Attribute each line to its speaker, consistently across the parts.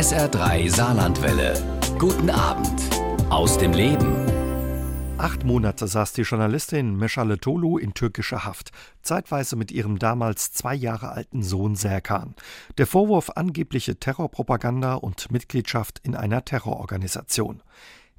Speaker 1: SR3 Saarlandwelle. Guten Abend aus dem Leben.
Speaker 2: Acht Monate saß die Journalistin Meschale Tolu in türkischer Haft, zeitweise mit ihrem damals zwei Jahre alten Sohn Serkan. Der Vorwurf angebliche Terrorpropaganda und Mitgliedschaft in einer Terrororganisation.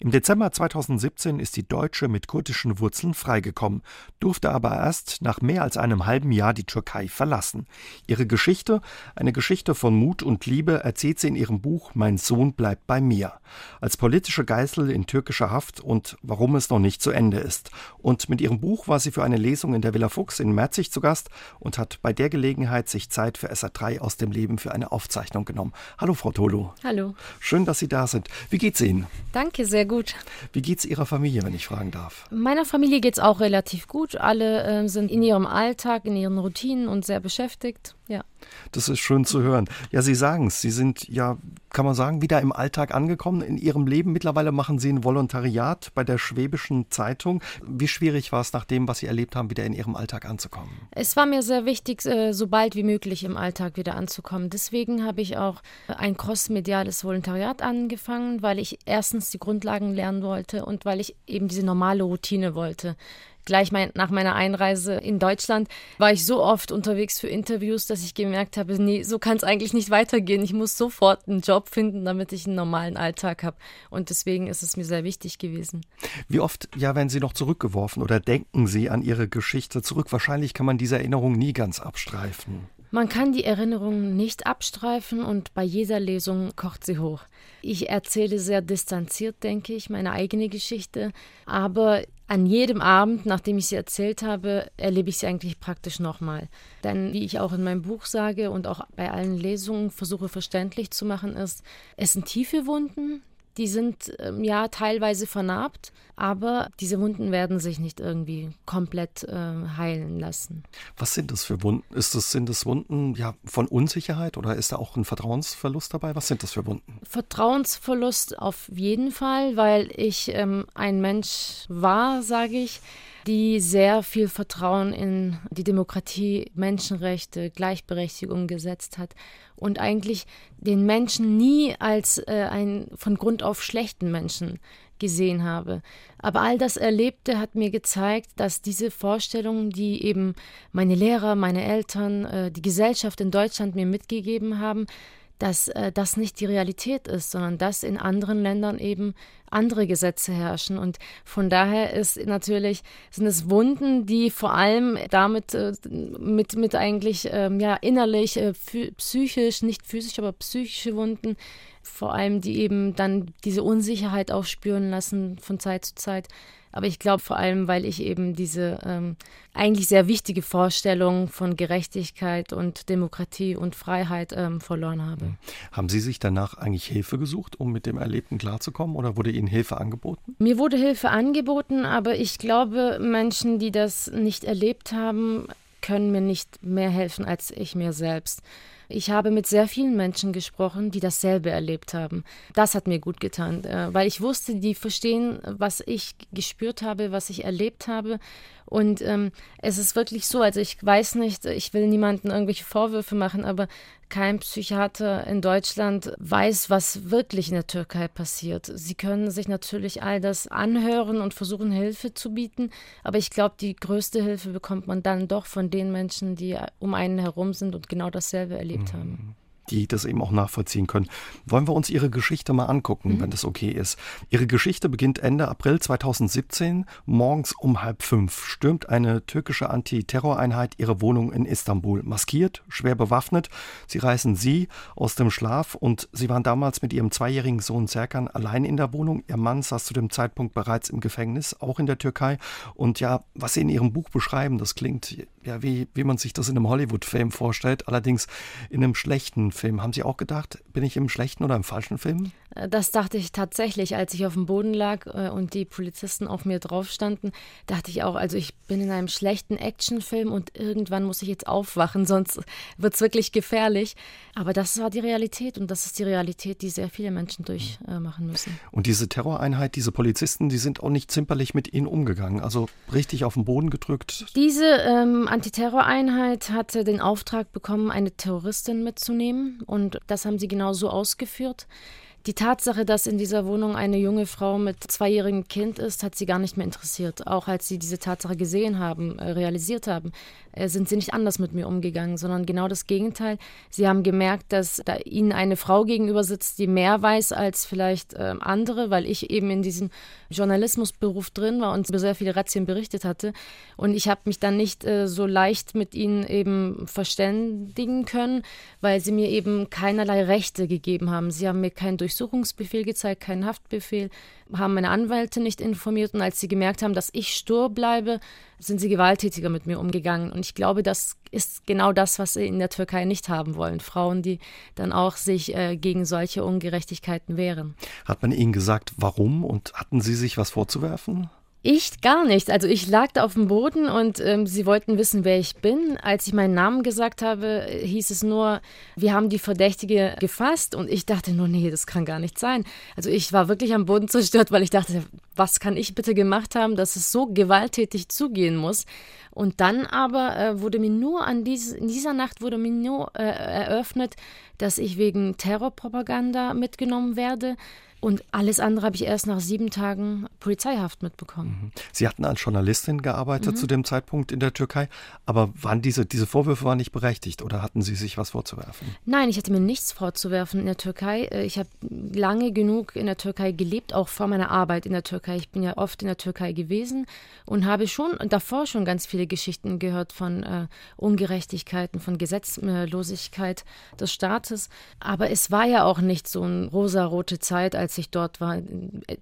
Speaker 2: Im Dezember 2017 ist die Deutsche mit kurdischen Wurzeln freigekommen, durfte aber erst nach mehr als einem halben Jahr die Türkei verlassen. Ihre Geschichte, eine Geschichte von Mut und Liebe, erzählt sie in ihrem Buch Mein Sohn bleibt bei mir. Als politische Geißel in türkischer Haft und warum es noch nicht zu Ende ist. Und mit ihrem Buch war sie für eine Lesung in der Villa Fuchs in Merzig zu Gast und hat bei der Gelegenheit sich Zeit für SA3 aus dem Leben für eine Aufzeichnung genommen. Hallo, Frau Tolu.
Speaker 3: Hallo.
Speaker 2: Schön, dass Sie da sind. Wie geht's Ihnen?
Speaker 3: Danke, sehr gut.
Speaker 2: Wie geht's Ihrer Familie, wenn ich fragen darf?
Speaker 3: Meiner Familie geht's auch relativ gut. Alle äh, sind in ihrem Alltag, in ihren Routinen und sehr beschäftigt. Ja.
Speaker 2: Das ist schön zu hören. Ja, Sie sagen es. Sie sind ja, kann man sagen, wieder im Alltag angekommen in Ihrem Leben. Mittlerweile machen Sie ein Volontariat bei der Schwäbischen Zeitung. Wie schwierig war es, nach dem, was Sie erlebt haben, wieder in Ihrem Alltag anzukommen?
Speaker 3: Es war mir sehr wichtig, äh, so bald wie möglich im Alltag wieder anzukommen. Deswegen habe ich auch ein crossmediales Volontariat angefangen, weil ich erstens die Grundlagen lernen wollte und weil ich eben diese normale Routine wollte gleich mein, nach meiner Einreise in Deutschland war ich so oft unterwegs für Interviews, dass ich gemerkt habe, nee, so kann es eigentlich nicht weitergehen. Ich muss sofort einen Job finden, damit ich einen normalen Alltag habe. Und deswegen ist es mir sehr wichtig gewesen.
Speaker 2: Wie oft, ja, werden Sie noch zurückgeworfen oder denken Sie an Ihre Geschichte zurück? Wahrscheinlich kann man diese Erinnerung nie ganz abstreifen.
Speaker 3: Man kann die Erinnerungen nicht abstreifen und bei jeder Lesung kocht sie hoch. Ich erzähle sehr distanziert, denke ich, meine eigene Geschichte, aber an jedem Abend, nachdem ich sie erzählt habe, erlebe ich sie eigentlich praktisch nochmal. Denn wie ich auch in meinem Buch sage und auch bei allen Lesungen versuche verständlich zu machen, ist, es sind tiefe Wunden, die sind ähm, ja teilweise vernarbt, aber diese Wunden werden sich nicht irgendwie komplett äh, heilen lassen.
Speaker 2: Was sind das für Wunden? Ist das, sind das Wunden ja, von Unsicherheit oder ist da auch ein Vertrauensverlust dabei? Was sind das für Wunden?
Speaker 3: Vertrauensverlust auf jeden Fall, weil ich ähm, ein Mensch war, sage ich, die sehr viel Vertrauen in die Demokratie, Menschenrechte, Gleichberechtigung gesetzt hat und eigentlich den Menschen nie als äh, einen von Grund auf schlechten Menschen gesehen habe. Aber all das Erlebte hat mir gezeigt, dass diese Vorstellungen, die eben meine Lehrer, meine Eltern, äh, die Gesellschaft in Deutschland mir mitgegeben haben, dass äh, das nicht die Realität ist, sondern dass in anderen Ländern eben andere Gesetze herrschen. Und von daher ist natürlich, sind es Wunden, die vor allem damit äh, mit, mit eigentlich ähm, ja, innerlich, äh, psychisch, nicht physisch, aber psychische Wunden, vor allem die eben dann diese Unsicherheit auch spüren lassen von Zeit zu Zeit. Aber ich glaube vor allem, weil ich eben diese ähm, eigentlich sehr wichtige Vorstellung von Gerechtigkeit und Demokratie und Freiheit ähm, verloren habe. Hm.
Speaker 2: Haben Sie sich danach eigentlich Hilfe gesucht, um mit dem Erlebten klarzukommen oder wurde Ihnen Hilfe angeboten?
Speaker 3: Mir wurde Hilfe angeboten, aber ich glaube, Menschen, die das nicht erlebt haben, können mir nicht mehr helfen als ich mir selbst. Ich habe mit sehr vielen Menschen gesprochen, die dasselbe erlebt haben. Das hat mir gut getan, äh, weil ich wusste, die verstehen, was ich gespürt habe, was ich erlebt habe. Und ähm, es ist wirklich so, also ich weiß nicht, ich will niemanden irgendwelche Vorwürfe machen, aber kein Psychiater in Deutschland weiß, was wirklich in der Türkei passiert. Sie können sich natürlich all das anhören und versuchen, Hilfe zu bieten, aber ich glaube, die größte Hilfe bekommt man dann doch von den Menschen, die um einen herum sind und genau dasselbe erlebt mhm. haben
Speaker 2: die das eben auch nachvollziehen können. Wollen wir uns Ihre Geschichte mal angucken, mhm. wenn das okay ist. Ihre Geschichte beginnt Ende April 2017. Morgens um halb fünf stürmt eine türkische Antiterroreinheit ihre Wohnung in Istanbul. Maskiert, schwer bewaffnet. Sie reißen Sie aus dem Schlaf und Sie waren damals mit Ihrem zweijährigen Sohn Serkan allein in der Wohnung. Ihr Mann saß zu dem Zeitpunkt bereits im Gefängnis, auch in der Türkei. Und ja, was Sie in Ihrem Buch beschreiben, das klingt ja wie, wie man sich das in einem Hollywood-Film vorstellt, allerdings in einem schlechten Film. Haben Sie auch gedacht, bin ich im schlechten oder im falschen Film?
Speaker 3: Äh, das dachte ich tatsächlich, als ich auf dem Boden lag äh, und die Polizisten auf mir drauf standen, dachte ich auch, also ich bin in einem schlechten Actionfilm und irgendwann muss ich jetzt aufwachen, sonst wird es wirklich gefährlich. Aber das war die Realität und das ist die Realität, die sehr viele Menschen durchmachen müssen.
Speaker 2: Und diese Terroreinheit, diese Polizisten, die sind auch nicht zimperlich mit ihnen umgegangen, also richtig auf den Boden gedrückt.
Speaker 3: Diese ähm, Antiterroreinheit hatte den Auftrag bekommen, eine Terroristin mitzunehmen und das haben sie genau so ausgeführt. Die Tatsache, dass in dieser Wohnung eine junge Frau mit zweijährigem Kind ist, hat sie gar nicht mehr interessiert. Auch als sie diese Tatsache gesehen haben, äh, realisiert haben, äh, sind sie nicht anders mit mir umgegangen, sondern genau das Gegenteil. Sie haben gemerkt, dass da ihnen eine Frau gegenüber sitzt, die mehr weiß als vielleicht äh, andere, weil ich eben in diesem Journalismusberuf drin war und über sehr viele Razzien berichtet hatte. Und ich habe mich dann nicht äh, so leicht mit ihnen eben verständigen können, weil sie mir eben keinerlei Rechte gegeben haben. Sie haben mir keinen Durchsuchungsbefehl gezeigt, keinen Haftbefehl haben meine Anwälte nicht informiert und als sie gemerkt haben, dass ich stur bleibe, sind sie gewalttätiger mit mir umgegangen. Und ich glaube, das ist genau das, was sie in der Türkei nicht haben wollen. Frauen, die dann auch sich äh, gegen solche Ungerechtigkeiten wehren.
Speaker 2: Hat man ihnen gesagt, warum und hatten sie sich was vorzuwerfen?
Speaker 3: Ich gar nicht. Also ich lag da auf dem Boden und ähm, sie wollten wissen, wer ich bin. Als ich meinen Namen gesagt habe, hieß es nur, wir haben die Verdächtige gefasst und ich dachte nur, nee, das kann gar nicht sein. Also ich war wirklich am Boden zerstört, weil ich dachte, was kann ich bitte gemacht haben, dass es so gewalttätig zugehen muss. Und dann aber äh, wurde mir nur an diese, in dieser Nacht wurde mir nur äh, eröffnet, dass ich wegen Terrorpropaganda mitgenommen werde. Und alles andere habe ich erst nach sieben Tagen Polizeihaft mitbekommen.
Speaker 2: Mhm. Sie hatten als Journalistin gearbeitet mhm. zu dem Zeitpunkt in der Türkei, aber waren diese, diese Vorwürfe waren nicht berechtigt oder hatten Sie sich was vorzuwerfen?
Speaker 3: Nein, ich hatte mir nichts vorzuwerfen in der Türkei. Äh, ich habe lange genug in der Türkei gelebt, auch vor meiner Arbeit in der Türkei. Ich bin ja oft in der Türkei gewesen und habe schon davor schon ganz viele Geschichten gehört von äh, Ungerechtigkeiten, von Gesetzlosigkeit des Staates. Aber es war ja auch nicht so eine rosarote Zeit, als als ich dort war.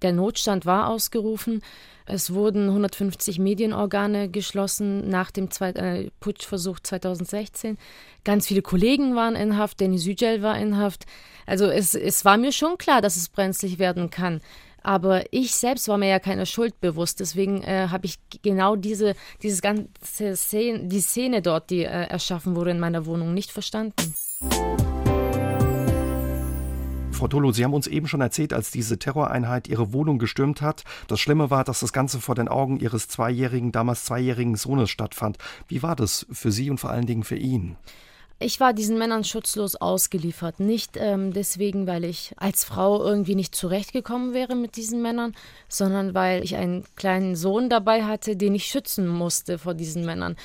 Speaker 3: Der Notstand war ausgerufen. Es wurden 150 Medienorgane geschlossen nach dem Zweit äh, Putschversuch 2016. Ganz viele Kollegen waren in Haft, Denis Yücel war in Haft. Also es, es war mir schon klar, dass es brenzlig werden kann. Aber ich selbst war mir ja keine Schuld bewusst. Deswegen äh, habe ich genau diese dieses ganze Szene, die Szene dort, die äh, erschaffen wurde in meiner Wohnung, nicht verstanden.
Speaker 2: Frau Tolo, Sie haben uns eben schon erzählt, als diese Terroreinheit Ihre Wohnung gestürmt hat. Das Schlimme war, dass das Ganze vor den Augen Ihres zweijährigen, damals zweijährigen Sohnes stattfand. Wie war das für Sie und vor allen Dingen für ihn?
Speaker 3: Ich war diesen Männern schutzlos ausgeliefert. Nicht ähm, deswegen, weil ich als Frau irgendwie nicht zurechtgekommen wäre mit diesen Männern, sondern weil ich einen kleinen Sohn dabei hatte, den ich schützen musste vor diesen Männern.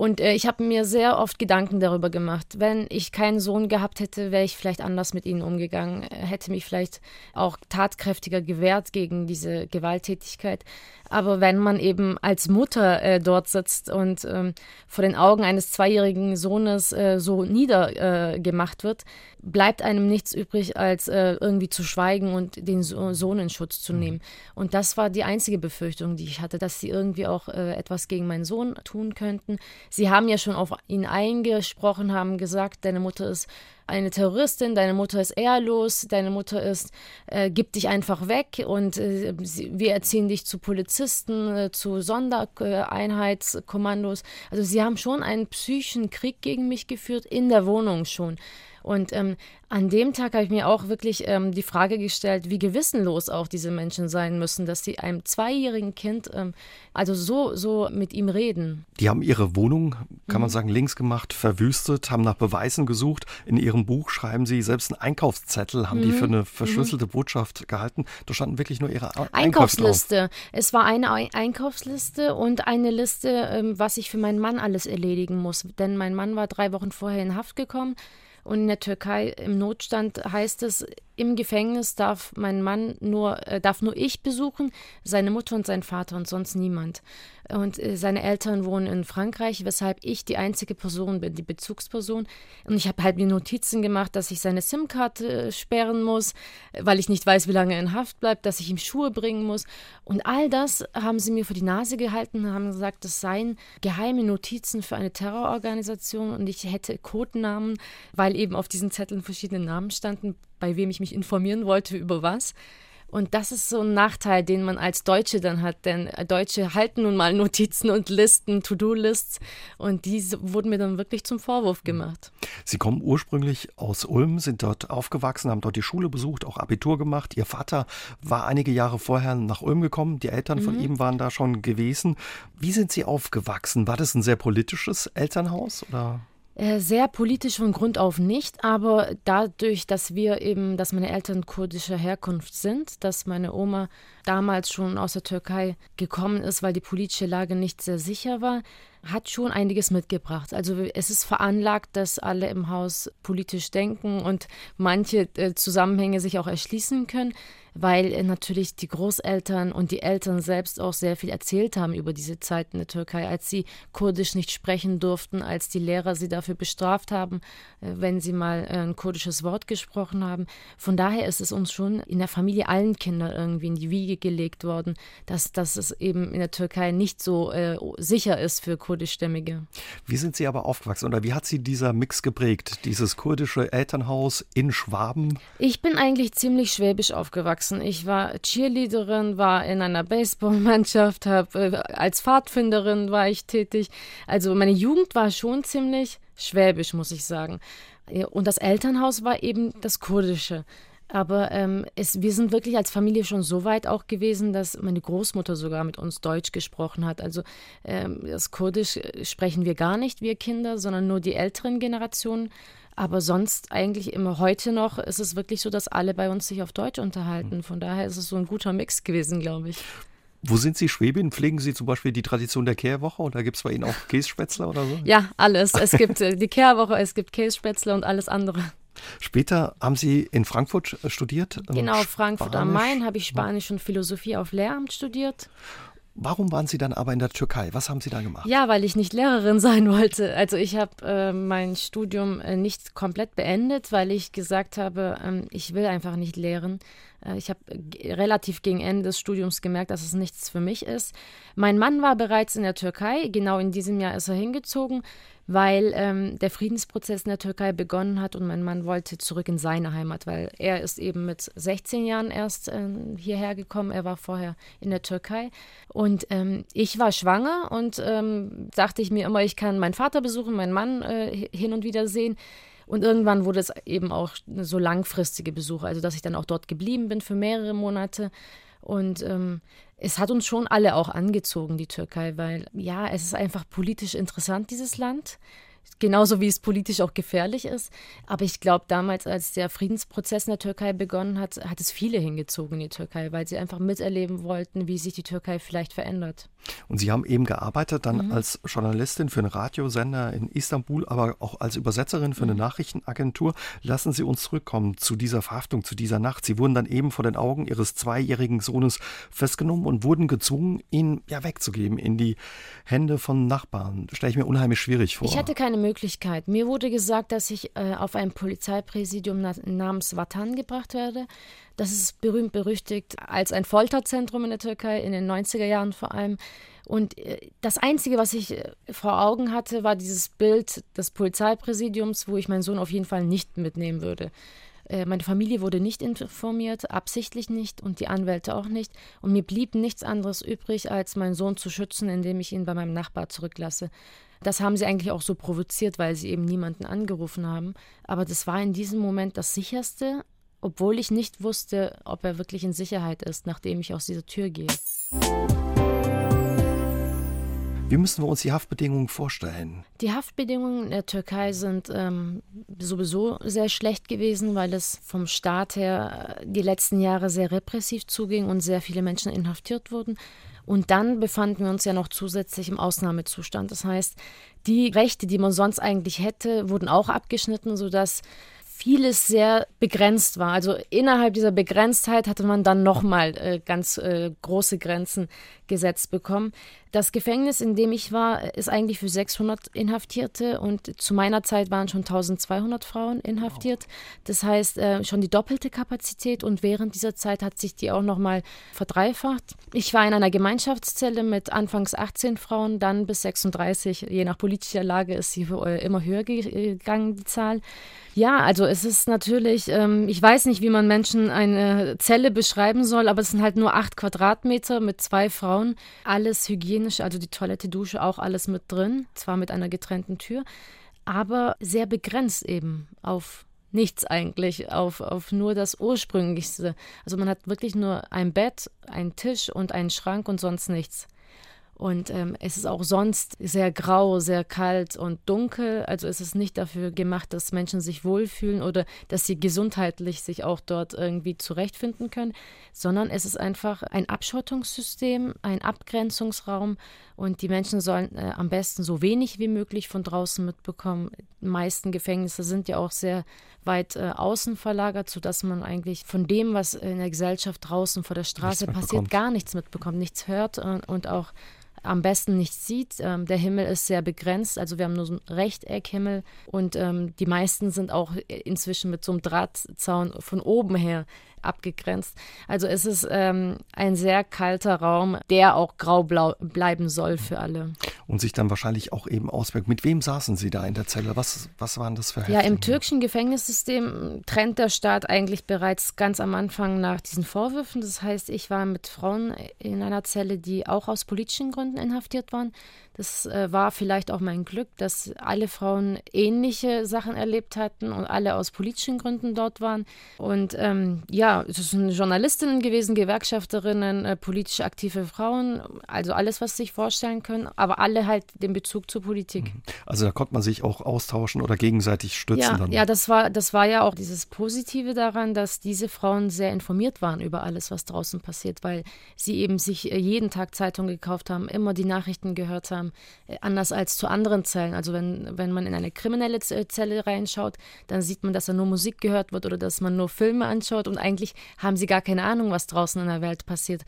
Speaker 3: Und äh, ich habe mir sehr oft Gedanken darüber gemacht. Wenn ich keinen Sohn gehabt hätte, wäre ich vielleicht anders mit ihnen umgegangen, hätte mich vielleicht auch tatkräftiger gewehrt gegen diese Gewalttätigkeit. Aber wenn man eben als Mutter äh, dort sitzt und ähm, vor den Augen eines zweijährigen Sohnes äh, so niedergemacht äh, wird, bleibt einem nichts übrig, als äh, irgendwie zu schweigen und den so Sohn in Schutz zu mhm. nehmen. Und das war die einzige Befürchtung, die ich hatte, dass sie irgendwie auch äh, etwas gegen meinen Sohn tun könnten. Sie haben ja schon auf ihn eingesprochen, haben gesagt, deine Mutter ist eine Terroristin, deine Mutter ist ehrlos, deine Mutter ist, äh, gib dich einfach weg und äh, wir erziehen dich zu Polizisten, äh, zu Sondereinheitskommandos. Also sie haben schon einen psychischen Krieg gegen mich geführt, in der Wohnung schon. Und ähm, an dem Tag habe ich mir auch wirklich ähm, die Frage gestellt, wie gewissenlos auch diese Menschen sein müssen, dass sie einem zweijährigen Kind ähm, also so, so mit ihm reden.
Speaker 2: Die haben ihre Wohnung, kann mhm. man sagen, links gemacht, verwüstet, haben nach Beweisen gesucht. In ihrem Buch schreiben sie, selbst einen Einkaufszettel haben mhm. die für eine verschlüsselte mhm. Botschaft gehalten. Da standen wirklich nur ihre
Speaker 3: Einkaufsliste. Es war eine Einkaufsliste und eine Liste, ähm, was ich für meinen Mann alles erledigen muss. Denn mein Mann war drei Wochen vorher in Haft gekommen. Und in der Türkei im Notstand heißt es, im Gefängnis darf mein Mann nur, äh, darf nur ich besuchen, seine Mutter und sein Vater und sonst niemand. Und äh, seine Eltern wohnen in Frankreich, weshalb ich die einzige Person bin, die Bezugsperson. Und ich habe halt mir Notizen gemacht, dass ich seine SIM-Karte äh, sperren muss, weil ich nicht weiß, wie lange er in Haft bleibt, dass ich ihm Schuhe bringen muss. Und all das haben sie mir vor die Nase gehalten und haben gesagt, das seien geheime Notizen für eine Terrororganisation und ich hätte Codenamen, weil eben auf diesen Zetteln verschiedene Namen standen, bei wem ich mich informieren wollte über was. Und das ist so ein Nachteil, den man als Deutsche dann hat, denn Deutsche halten nun mal Notizen und Listen, To-Do-Lists und die wurden mir dann wirklich zum Vorwurf gemacht.
Speaker 2: Sie kommen ursprünglich aus Ulm, sind dort aufgewachsen, haben dort die Schule besucht, auch Abitur gemacht. Ihr Vater war einige Jahre vorher nach Ulm gekommen, die Eltern von mhm. ihm waren da schon gewesen. Wie sind Sie aufgewachsen? War das ein sehr politisches Elternhaus oder?
Speaker 3: Äh, sehr politisch von Grund auf nicht, aber dadurch, dass wir eben, dass meine Eltern kurdischer Herkunft sind, dass meine Oma damals schon aus der Türkei gekommen ist, weil die politische Lage nicht sehr sicher war, hat schon einiges mitgebracht. Also es ist veranlagt, dass alle im Haus politisch denken und manche äh, Zusammenhänge sich auch erschließen können weil äh, natürlich die Großeltern und die Eltern selbst auch sehr viel erzählt haben über diese Zeit in der Türkei, als sie Kurdisch nicht sprechen durften, als die Lehrer sie dafür bestraft haben, äh, wenn sie mal äh, ein kurdisches Wort gesprochen haben. Von daher ist es uns schon in der Familie allen Kindern irgendwie in die Wiege gelegt worden, dass, dass es eben in der Türkei nicht so äh, sicher ist für kurdischstämmige.
Speaker 2: Wie sind Sie aber aufgewachsen oder wie hat Sie dieser Mix geprägt, dieses kurdische Elternhaus in Schwaben?
Speaker 3: Ich bin eigentlich ziemlich schwäbisch aufgewachsen. Ich war Cheerleaderin, war in einer Baseballmannschaft, hab, äh, als Pfadfinderin war ich tätig. Also meine Jugend war schon ziemlich schwäbisch, muss ich sagen. Und das Elternhaus war eben das kurdische. Aber ähm, es, wir sind wirklich als Familie schon so weit auch gewesen, dass meine Großmutter sogar mit uns Deutsch gesprochen hat. Also ähm, das Kurdisch äh, sprechen wir gar nicht, wir Kinder, sondern nur die älteren Generationen. Aber sonst eigentlich immer heute noch ist es wirklich so, dass alle bei uns sich auf Deutsch unterhalten. Von daher ist es so ein guter Mix gewesen, glaube ich.
Speaker 2: Wo sind Sie Schwäbin? Pflegen Sie zum Beispiel die Tradition der Kehrwoche oder gibt es bei Ihnen auch Kässpätzler oder so?
Speaker 3: Ja, alles. Es gibt äh, die Kehrwoche, es gibt Kässpätzler und alles andere.
Speaker 2: Später haben Sie in Frankfurt äh, studiert?
Speaker 3: Genau, Frankfurt am Main habe ich Spanisch und Philosophie auf Lehramt studiert.
Speaker 2: Warum waren Sie dann aber in der Türkei? Was haben Sie da gemacht?
Speaker 3: Ja, weil ich nicht Lehrerin sein wollte. Also ich habe äh, mein Studium äh, nicht komplett beendet, weil ich gesagt habe, ähm, ich will einfach nicht lehren. Äh, ich habe relativ gegen Ende des Studiums gemerkt, dass es nichts für mich ist. Mein Mann war bereits in der Türkei. Genau in diesem Jahr ist er hingezogen weil ähm, der Friedensprozess in der Türkei begonnen hat und mein Mann wollte zurück in seine Heimat, weil er ist eben mit 16 Jahren erst äh, hierher gekommen. Er war vorher in der Türkei und ähm, ich war schwanger und ähm, dachte ich mir immer, ich kann meinen Vater besuchen, meinen Mann äh, hin und wieder sehen. Und irgendwann wurde es eben auch so langfristige Besuche, also dass ich dann auch dort geblieben bin für mehrere Monate. Und ähm, es hat uns schon alle auch angezogen, die Türkei, weil ja, es ist einfach politisch interessant, dieses Land genauso wie es politisch auch gefährlich ist. Aber ich glaube, damals, als der Friedensprozess in der Türkei begonnen hat, hat es viele hingezogen in die Türkei, weil sie einfach miterleben wollten, wie sich die Türkei vielleicht verändert.
Speaker 2: Und Sie haben eben gearbeitet dann mhm. als Journalistin für einen Radiosender in Istanbul, aber auch als Übersetzerin für eine mhm. Nachrichtenagentur. Lassen Sie uns zurückkommen zu dieser Verhaftung, zu dieser Nacht. Sie wurden dann eben vor den Augen Ihres zweijährigen Sohnes festgenommen und wurden gezwungen, ihn ja wegzugeben in die Hände von Nachbarn. Stelle ich mir unheimlich schwierig vor.
Speaker 3: Ich hatte keine Möglichkeit. Mir wurde gesagt, dass ich äh, auf ein Polizeipräsidium namens Vatan gebracht werde. Das ist berühmt berüchtigt als ein Folterzentrum in der Türkei, in den 90er Jahren vor allem. Und äh, das Einzige, was ich äh, vor Augen hatte, war dieses Bild des Polizeipräsidiums, wo ich meinen Sohn auf jeden Fall nicht mitnehmen würde. Äh, meine Familie wurde nicht informiert, absichtlich nicht und die Anwälte auch nicht. Und mir blieb nichts anderes übrig, als meinen Sohn zu schützen, indem ich ihn bei meinem Nachbar zurücklasse. Das haben sie eigentlich auch so provoziert, weil sie eben niemanden angerufen haben. Aber das war in diesem Moment das sicherste, obwohl ich nicht wusste, ob er wirklich in Sicherheit ist, nachdem ich aus dieser Tür gehe.
Speaker 2: Wie müssen wir uns die Haftbedingungen vorstellen?
Speaker 3: Die Haftbedingungen in der Türkei sind ähm, sowieso sehr schlecht gewesen, weil es vom Staat her äh, die letzten Jahre sehr repressiv zuging und sehr viele Menschen inhaftiert wurden. Und dann befanden wir uns ja noch zusätzlich im Ausnahmezustand. Das heißt, die Rechte, die man sonst eigentlich hätte, wurden auch abgeschnitten, sodass vieles sehr begrenzt war. Also innerhalb dieser Begrenztheit hatte man dann nochmal äh, ganz äh, große Grenzen gesetzt bekommen. Das Gefängnis, in dem ich war, ist eigentlich für 600 Inhaftierte und zu meiner Zeit waren schon 1200 Frauen inhaftiert. Das heißt, äh, schon die doppelte Kapazität und während dieser Zeit hat sich die auch nochmal verdreifacht. Ich war in einer Gemeinschaftszelle mit anfangs 18 Frauen, dann bis 36. Je nach politischer Lage ist sie äh, immer höher gegangen, die Zahl. Ja, also es ist natürlich, ähm, ich weiß nicht, wie man Menschen eine Zelle beschreiben soll, aber es sind halt nur acht Quadratmeter mit zwei Frauen. Alles hygienisch, also die Toilette, Dusche, auch alles mit drin, zwar mit einer getrennten Tür, aber sehr begrenzt eben auf nichts eigentlich, auf, auf nur das Ursprünglichste. Also man hat wirklich nur ein Bett, einen Tisch und einen Schrank und sonst nichts. Und ähm, es ist auch sonst sehr grau, sehr kalt und dunkel. Also es ist nicht dafür gemacht, dass Menschen sich wohlfühlen oder dass sie gesundheitlich sich auch dort irgendwie zurechtfinden können, sondern es ist einfach ein Abschottungssystem, ein Abgrenzungsraum und die Menschen sollen äh, am besten so wenig wie möglich von draußen mitbekommen. Die meisten Gefängnisse sind ja auch sehr weit äh, außen verlagert, sodass man eigentlich von dem, was in der Gesellschaft draußen vor der Straße passiert, gar nichts mitbekommt, nichts hört und, und auch am besten nicht sieht. Ähm, der Himmel ist sehr begrenzt, also wir haben nur so einen Rechteckhimmel und ähm, die meisten sind auch inzwischen mit so einem Drahtzaun von oben her abgegrenzt. Also es ist ähm, ein sehr kalter Raum, der auch graublau bleiben soll für alle.
Speaker 2: Und sich dann wahrscheinlich auch eben auswirkt. Mit wem saßen Sie da in der Zelle? Was, was waren das für
Speaker 3: Häftlinge? Ja, im türkischen Gefängnissystem trennt der Staat eigentlich bereits ganz am Anfang nach diesen Vorwürfen. Das heißt, ich war mit Frauen in einer Zelle, die auch aus politischen Gründen inhaftiert waren. Das äh, war vielleicht auch mein Glück, dass alle Frauen ähnliche Sachen erlebt hatten und alle aus politischen Gründen dort waren. Und ähm, ja, es sind Journalistinnen gewesen, Gewerkschafterinnen, äh, politisch aktive Frauen, also alles, was sie sich vorstellen können, aber alle halt den Bezug zur Politik. Mhm.
Speaker 2: Also da konnte man sich auch austauschen oder gegenseitig stützen.
Speaker 3: Ja,
Speaker 2: dann.
Speaker 3: ja das, war, das war ja auch dieses Positive daran, dass diese Frauen sehr informiert waren über alles, was draußen passiert, weil sie eben sich äh, jeden Tag Zeitung gekauft haben, immer die Nachrichten gehört haben äh, anders als zu anderen Zellen. Also wenn, wenn man in eine kriminelle äh, Zelle reinschaut, dann sieht man, dass da nur Musik gehört wird oder dass man nur Filme anschaut und eigentlich haben sie gar keine Ahnung, was draußen in der Welt passiert.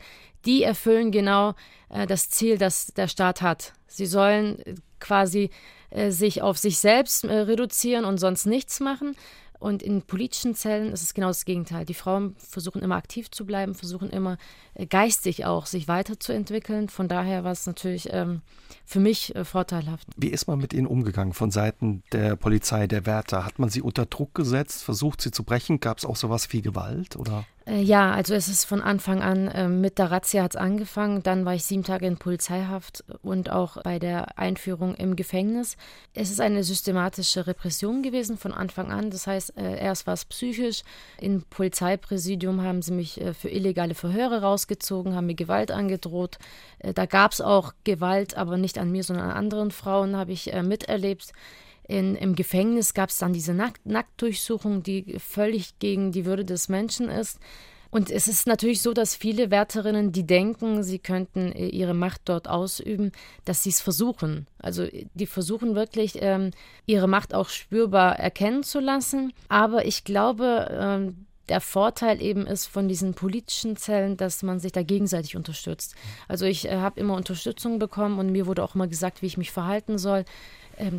Speaker 3: Die erfüllen genau äh, das Ziel, das der Staat hat. Sie sollen äh, quasi äh, sich auf sich selbst äh, reduzieren und sonst nichts machen. Und in politischen Zellen ist es genau das Gegenteil. Die Frauen versuchen immer aktiv zu bleiben, versuchen immer äh, geistig auch sich weiterzuentwickeln. Von daher war es natürlich ähm, für mich äh, vorteilhaft.
Speaker 2: Wie ist man mit ihnen umgegangen von Seiten der Polizei, der Wärter? Hat man sie unter Druck gesetzt, versucht sie zu brechen? Gab es auch sowas wie Gewalt? Oder?
Speaker 3: Äh, ja, also es ist von Anfang an, äh, mit der Razzia hat es angefangen, dann war ich sieben Tage in Polizeihaft und auch bei der Einführung im Gefängnis. Es ist eine systematische Repression gewesen von Anfang an, das heißt, äh, erst war es psychisch, im Polizeipräsidium haben sie mich äh, für illegale Verhöre rausgezogen, haben mir Gewalt angedroht. Äh, da gab es auch Gewalt, aber nicht an mir, sondern an anderen Frauen habe ich äh, miterlebt. In, Im Gefängnis gab es dann diese Nackt Nacktdurchsuchung, die völlig gegen die Würde des Menschen ist. Und es ist natürlich so, dass viele Wärterinnen, die denken, sie könnten äh, ihre Macht dort ausüben, dass sie es versuchen. Also die versuchen wirklich, ähm, ihre Macht auch spürbar erkennen zu lassen. Aber ich glaube, ähm, der Vorteil eben ist von diesen politischen Zellen, dass man sich da gegenseitig unterstützt. Also ich äh, habe immer Unterstützung bekommen und mir wurde auch immer gesagt, wie ich mich verhalten soll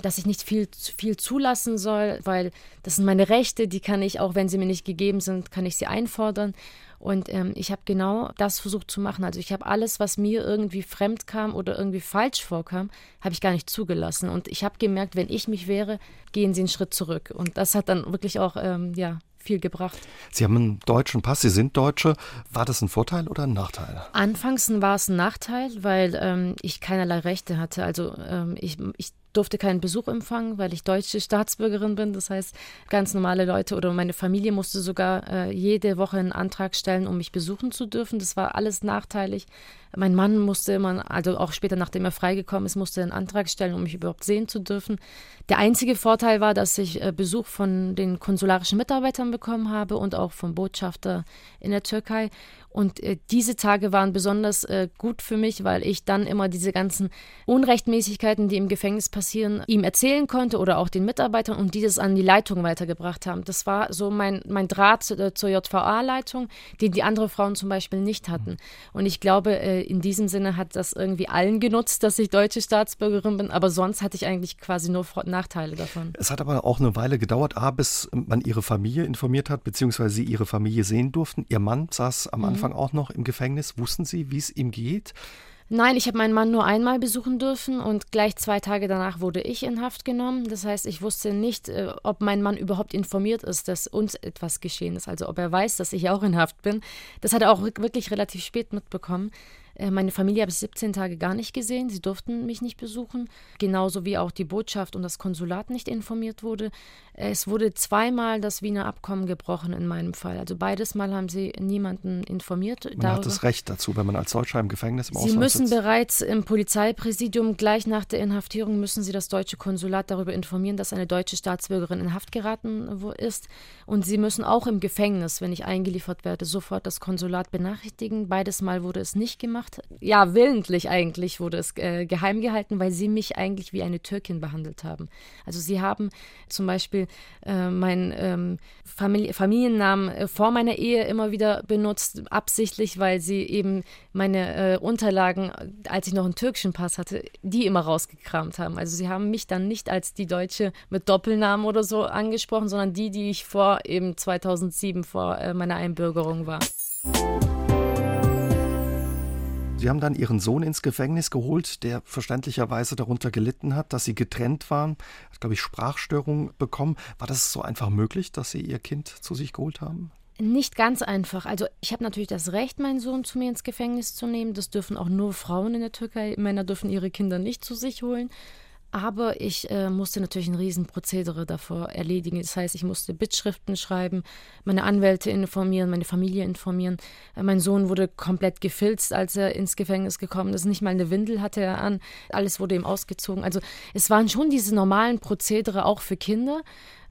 Speaker 3: dass ich nicht viel, viel zulassen soll, weil das sind meine Rechte, die kann ich, auch wenn sie mir nicht gegeben sind, kann ich sie einfordern. Und ähm, ich habe genau das versucht zu machen. Also ich habe alles, was mir irgendwie fremd kam oder irgendwie falsch vorkam, habe ich gar nicht zugelassen. Und ich habe gemerkt, wenn ich mich wehre, gehen sie einen Schritt zurück. Und das hat dann wirklich auch, ähm, ja, viel gebracht.
Speaker 2: Sie haben einen deutschen Pass, Sie sind Deutsche. War das ein Vorteil oder ein Nachteil?
Speaker 3: Anfangs war es ein Nachteil, weil ähm, ich keinerlei Rechte hatte. Also ähm, ich, ich durfte keinen Besuch empfangen, weil ich deutsche Staatsbürgerin bin. Das heißt, ganz normale Leute oder meine Familie musste sogar äh, jede Woche einen Antrag stellen, um mich besuchen zu dürfen. Das war alles nachteilig. Mein Mann musste immer, also auch später, nachdem er freigekommen ist, musste einen Antrag stellen, um mich überhaupt sehen zu dürfen. Der einzige Vorteil war, dass ich äh, Besuch von den konsularischen Mitarbeitern bekommen habe und auch vom Botschafter in der Türkei. Und äh, diese Tage waren besonders äh, gut für mich, weil ich dann immer diese ganzen Unrechtmäßigkeiten, die im Gefängnis passieren, ihm erzählen konnte oder auch den Mitarbeitern und die das an die Leitung weitergebracht haben. Das war so mein, mein Draht äh, zur JVA-Leitung, den die andere Frauen zum Beispiel nicht hatten. Und ich glaube, äh, in diesem Sinne hat das irgendwie allen genutzt, dass ich deutsche Staatsbürgerin bin, aber sonst hatte ich eigentlich quasi nur Nachteile davon.
Speaker 2: Es hat aber auch eine Weile gedauert, A, bis man ihre Familie informiert hat, beziehungsweise sie ihre Familie sehen durften. Ihr Mann saß am mhm. Anfang auch noch im Gefängnis. Wussten Sie, wie es ihm geht?
Speaker 3: Nein, ich habe meinen Mann nur einmal besuchen dürfen und gleich zwei Tage danach wurde ich in Haft genommen. Das heißt, ich wusste nicht, äh, ob mein Mann überhaupt informiert ist, dass uns etwas geschehen ist. Also ob er weiß, dass ich auch in Haft bin. Das hat er auch wirklich relativ spät mitbekommen. Äh, meine Familie habe ich 17 Tage gar nicht gesehen. Sie durften mich nicht besuchen. Genauso wie auch die Botschaft und das Konsulat nicht informiert wurde. Es wurde zweimal das Wiener Abkommen gebrochen in meinem Fall. Also beides Mal haben sie niemanden informiert.
Speaker 2: Man darüber. hat das Recht dazu, wenn man als Deutscher im Gefängnis im
Speaker 3: Sie Ausland müssen sitzt. bereits im Polizeipräsidium gleich nach der Inhaftierung müssen sie das deutsche Konsulat darüber informieren, dass eine deutsche Staatsbürgerin in Haft geraten ist. Und sie müssen auch im Gefängnis, wenn ich eingeliefert werde, sofort das Konsulat benachrichtigen. Beides Mal wurde es nicht gemacht. Ja, willentlich eigentlich wurde es äh, geheim gehalten, weil sie mich eigentlich wie eine Türkin behandelt haben. Also sie haben zum Beispiel äh, meinen ähm, Famili Familiennamen äh, vor meiner Ehe immer wieder benutzt, absichtlich, weil sie eben meine äh, Unterlagen, als ich noch einen türkischen Pass hatte, die immer rausgekramt haben. Also sie haben mich dann nicht als die Deutsche mit Doppelnamen oder so angesprochen, sondern die, die ich vor eben 2007 vor äh, meiner Einbürgerung war.
Speaker 2: Sie haben dann Ihren Sohn ins Gefängnis geholt, der verständlicherweise darunter gelitten hat, dass Sie getrennt waren, hat, glaube ich, Sprachstörungen bekommen. War das so einfach möglich, dass Sie Ihr Kind zu sich geholt haben?
Speaker 3: Nicht ganz einfach. Also ich habe natürlich das Recht, meinen Sohn zu mir ins Gefängnis zu nehmen. Das dürfen auch nur Frauen in der Türkei. Männer dürfen ihre Kinder nicht zu sich holen. Aber ich äh, musste natürlich ein Riesenprozedere davor erledigen. Das heißt, ich musste Bittschriften schreiben, meine Anwälte informieren, meine Familie informieren. Äh, mein Sohn wurde komplett gefilzt, als er ins Gefängnis gekommen ist. Nicht mal eine Windel hatte er an. Alles wurde ihm ausgezogen. Also es waren schon diese normalen Prozedere auch für Kinder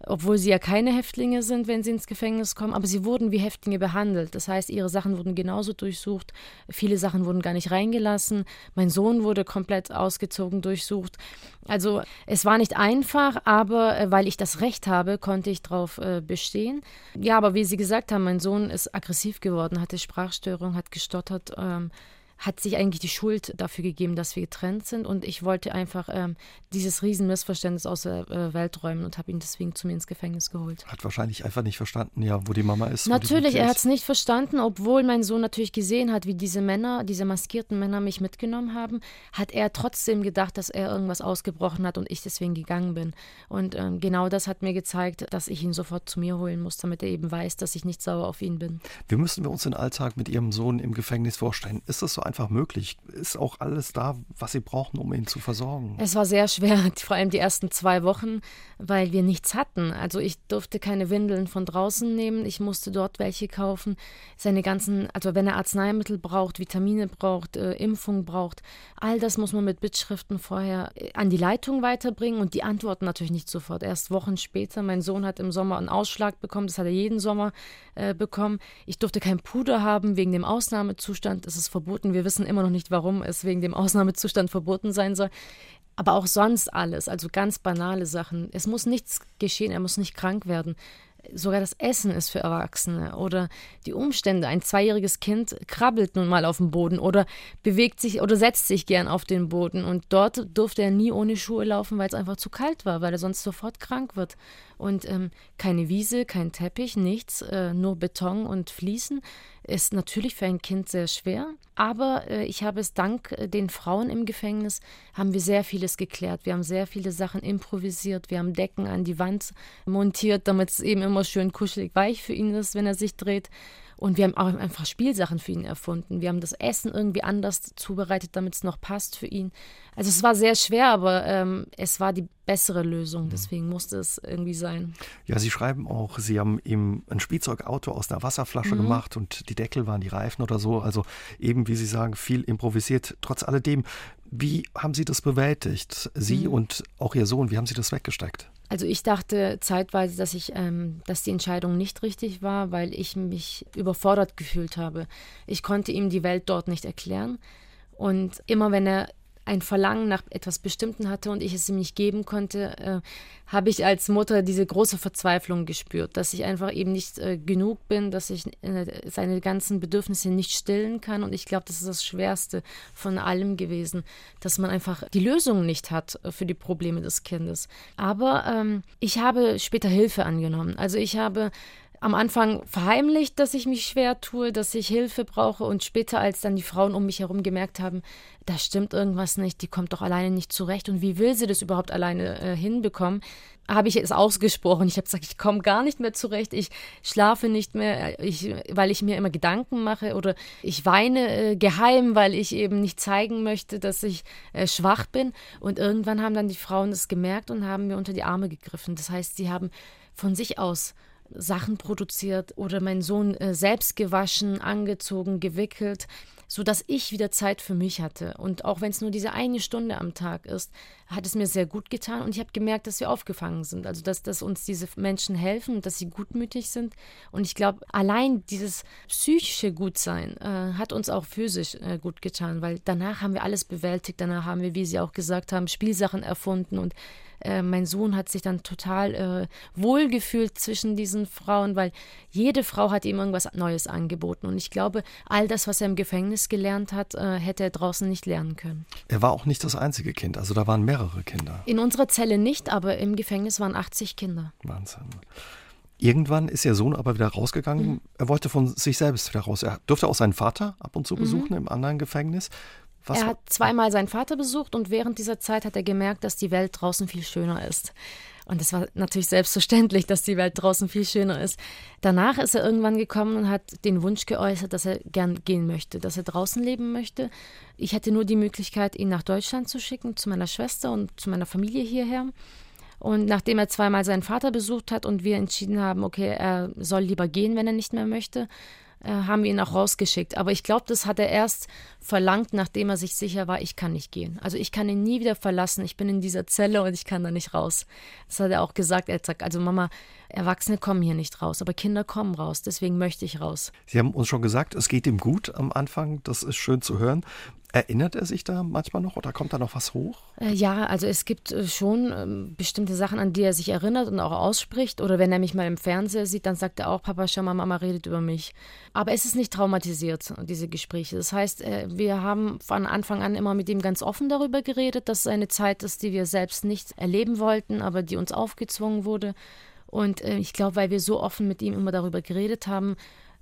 Speaker 3: obwohl sie ja keine Häftlinge sind, wenn sie ins Gefängnis kommen, aber sie wurden wie Häftlinge behandelt. Das heißt, ihre Sachen wurden genauso durchsucht, viele Sachen wurden gar nicht reingelassen, mein Sohn wurde komplett ausgezogen, durchsucht. Also es war nicht einfach, aber äh, weil ich das Recht habe, konnte ich darauf äh, bestehen. Ja, aber wie Sie gesagt haben, mein Sohn ist aggressiv geworden, hatte Sprachstörung, hat gestottert. Ähm, hat sich eigentlich die Schuld dafür gegeben, dass wir getrennt sind. Und ich wollte einfach ähm, dieses Riesenmissverständnis aus der äh, Welt räumen und habe ihn deswegen zu mir ins Gefängnis geholt.
Speaker 2: Hat wahrscheinlich einfach nicht verstanden, ja, wo die Mama ist.
Speaker 3: Natürlich, er hat es nicht verstanden, obwohl mein Sohn natürlich gesehen hat, wie diese Männer, diese maskierten Männer mich mitgenommen haben, hat er trotzdem gedacht, dass er irgendwas ausgebrochen hat und ich deswegen gegangen bin. Und ähm, genau das hat mir gezeigt, dass ich ihn sofort zu mir holen muss, damit er eben weiß, dass ich nicht sauer auf ihn bin.
Speaker 2: Wie müssen wir uns den Alltag mit Ihrem Sohn im Gefängnis vorstellen? Ist das so einfach möglich? Ist auch alles da, was Sie brauchen, um ihn zu versorgen?
Speaker 3: Es war sehr schwer, vor allem die ersten zwei Wochen, weil wir nichts hatten. Also ich durfte keine Windeln von draußen nehmen, ich musste dort welche kaufen. Seine ganzen, also wenn er Arzneimittel braucht, Vitamine braucht, äh, Impfung braucht, all das muss man mit Bittschriften vorher äh, an die Leitung weiterbringen und die antworten natürlich nicht sofort. Erst Wochen später. Mein Sohn hat im Sommer einen Ausschlag bekommen, das hat er jeden Sommer äh, bekommen. Ich durfte kein Puder haben wegen dem Ausnahmezustand. Es ist Wir wissen immer noch nicht, warum es wegen dem Ausnahmezustand verboten sein soll. Aber auch sonst alles, also ganz banale Sachen. Es muss nichts geschehen, er muss nicht krank werden sogar das Essen ist für Erwachsene oder die Umstände. Ein zweijähriges Kind krabbelt nun mal auf dem Boden oder bewegt sich oder setzt sich gern auf den Boden und dort durfte er nie ohne Schuhe laufen, weil es einfach zu kalt war, weil er sonst sofort krank wird. Und ähm, keine Wiese, kein Teppich, nichts, äh, nur Beton und Fliesen ist natürlich für ein Kind sehr schwer. Aber äh, ich habe es dank äh, den Frauen im Gefängnis, haben wir sehr vieles geklärt. Wir haben sehr viele Sachen improvisiert. Wir haben Decken an die Wand montiert, damit es eben immer schön kuschelig weich für ihn ist, wenn er sich dreht. Und wir haben auch einfach Spielsachen für ihn erfunden. Wir haben das Essen irgendwie anders zubereitet, damit es noch passt für ihn. Also es war sehr schwer, aber ähm, es war die bessere Lösung. Deswegen musste es irgendwie sein.
Speaker 2: Ja, Sie schreiben auch, Sie haben ihm ein Spielzeugauto aus einer Wasserflasche mhm. gemacht und die Deckel waren die Reifen oder so. Also eben, wie Sie sagen, viel improvisiert. Trotz alledem, wie haben Sie das bewältigt? Sie mhm. und auch Ihr Sohn, wie haben Sie das weggesteckt?
Speaker 3: Also ich dachte zeitweise, dass ich, ähm, dass die Entscheidung nicht richtig war, weil ich mich überfordert gefühlt habe. Ich konnte ihm die Welt dort nicht erklären. Und immer wenn er ein Verlangen nach etwas Bestimmten hatte und ich es ihm nicht geben konnte, äh, habe ich als Mutter diese große Verzweiflung gespürt, dass ich einfach eben nicht äh, genug bin, dass ich äh, seine ganzen Bedürfnisse nicht stillen kann. Und ich glaube, das ist das Schwerste von allem gewesen, dass man einfach die Lösung nicht hat äh, für die Probleme des Kindes. Aber ähm, ich habe später Hilfe angenommen. Also ich habe am Anfang verheimlicht, dass ich mich schwer tue, dass ich Hilfe brauche und später, als dann die Frauen um mich herum gemerkt haben, da stimmt irgendwas nicht, die kommt doch alleine nicht zurecht und wie will sie das überhaupt alleine äh, hinbekommen, habe ich es ausgesprochen. Ich habe gesagt, ich komme gar nicht mehr zurecht, ich schlafe nicht mehr, ich, weil ich mir immer Gedanken mache oder ich weine äh, geheim, weil ich eben nicht zeigen möchte, dass ich äh, schwach bin. Und irgendwann haben dann die Frauen das gemerkt und haben mir unter die Arme gegriffen. Das heißt, sie haben von sich aus Sachen produziert oder mein Sohn äh, selbst gewaschen, angezogen, gewickelt, sodass ich wieder Zeit für mich hatte. Und auch wenn es nur diese eine Stunde am Tag ist, hat es mir sehr gut getan und ich habe gemerkt, dass wir aufgefangen sind. Also dass, dass uns diese Menschen helfen und dass sie gutmütig sind. Und ich glaube, allein dieses psychische Gutsein äh, hat uns auch physisch äh, gut getan, weil danach haben wir alles bewältigt. Danach haben wir, wie Sie auch gesagt haben, Spielsachen erfunden und äh, mein Sohn hat sich dann total äh, wohlgefühlt zwischen diesen Frauen, weil jede Frau hat ihm irgendwas Neues angeboten. Und ich glaube, all das, was er im Gefängnis gelernt hat, äh, hätte er draußen nicht lernen können.
Speaker 2: Er war auch nicht das einzige Kind, also da waren mehrere Kinder.
Speaker 3: In unserer Zelle nicht, aber im Gefängnis waren 80 Kinder.
Speaker 2: Wahnsinn. Irgendwann ist ihr Sohn aber wieder rausgegangen. Mhm. Er wollte von sich selbst wieder raus. Er durfte auch seinen Vater ab und zu mhm. besuchen mhm. im anderen Gefängnis.
Speaker 3: Was er hat zweimal seinen Vater besucht und während dieser Zeit hat er gemerkt, dass die Welt draußen viel schöner ist. Und es war natürlich selbstverständlich, dass die Welt draußen viel schöner ist. Danach ist er irgendwann gekommen und hat den Wunsch geäußert, dass er gern gehen möchte, dass er draußen leben möchte. Ich hätte nur die Möglichkeit, ihn nach Deutschland zu schicken, zu meiner Schwester und zu meiner Familie hierher. Und nachdem er zweimal seinen Vater besucht hat und wir entschieden haben, okay, er soll lieber gehen, wenn er nicht mehr möchte, äh, haben wir ihn auch rausgeschickt. Aber ich glaube, das hat er erst verlangt, nachdem er sich sicher war, ich kann nicht gehen. Also ich kann ihn nie wieder verlassen. Ich bin in dieser Zelle und ich kann da nicht raus. Das hat er auch gesagt. Er sagt, also Mama, Erwachsene kommen hier nicht raus, aber Kinder kommen raus. Deswegen möchte ich raus.
Speaker 2: Sie haben uns schon gesagt, es geht ihm gut am Anfang. Das ist schön zu hören. Erinnert er sich da manchmal noch oder kommt da noch was hoch?
Speaker 3: Äh, ja, also es gibt äh, schon ähm, bestimmte Sachen, an die er sich erinnert und auch ausspricht. Oder wenn er mich mal im Fernseher sieht, dann sagt er auch, Papa, schau mal, Mama redet über mich. Aber es ist nicht traumatisiert, diese Gespräche. Das heißt, äh, wir haben von Anfang an immer mit ihm ganz offen darüber geredet, dass es eine Zeit ist, die wir selbst nicht erleben wollten, aber die uns aufgezwungen wurde. Und ich glaube, weil wir so offen mit ihm immer darüber geredet haben,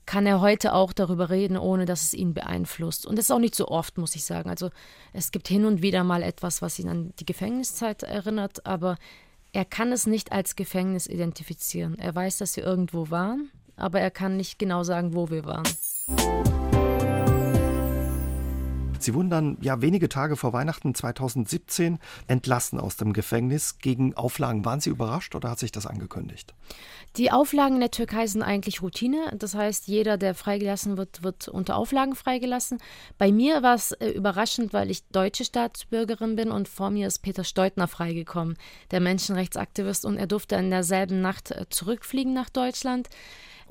Speaker 3: kann er heute auch darüber reden, ohne dass es ihn beeinflusst. Und das ist auch nicht so oft, muss ich sagen. Also es gibt hin und wieder mal etwas, was ihn an die Gefängniszeit erinnert, aber er kann es nicht als Gefängnis identifizieren. Er weiß, dass wir irgendwo waren, aber er kann nicht genau sagen, wo wir waren.
Speaker 2: Sie wurden dann ja wenige Tage vor Weihnachten 2017 entlassen aus dem Gefängnis gegen Auflagen. Waren Sie überrascht oder hat sich das angekündigt?
Speaker 3: Die Auflagen in der Türkei sind eigentlich Routine. Das heißt, jeder, der freigelassen wird, wird unter Auflagen freigelassen. Bei mir war es äh, überraschend, weil ich deutsche Staatsbürgerin bin und vor mir ist Peter Steutner freigekommen, der Menschenrechtsaktivist, und er durfte in derselben Nacht äh, zurückfliegen nach Deutschland.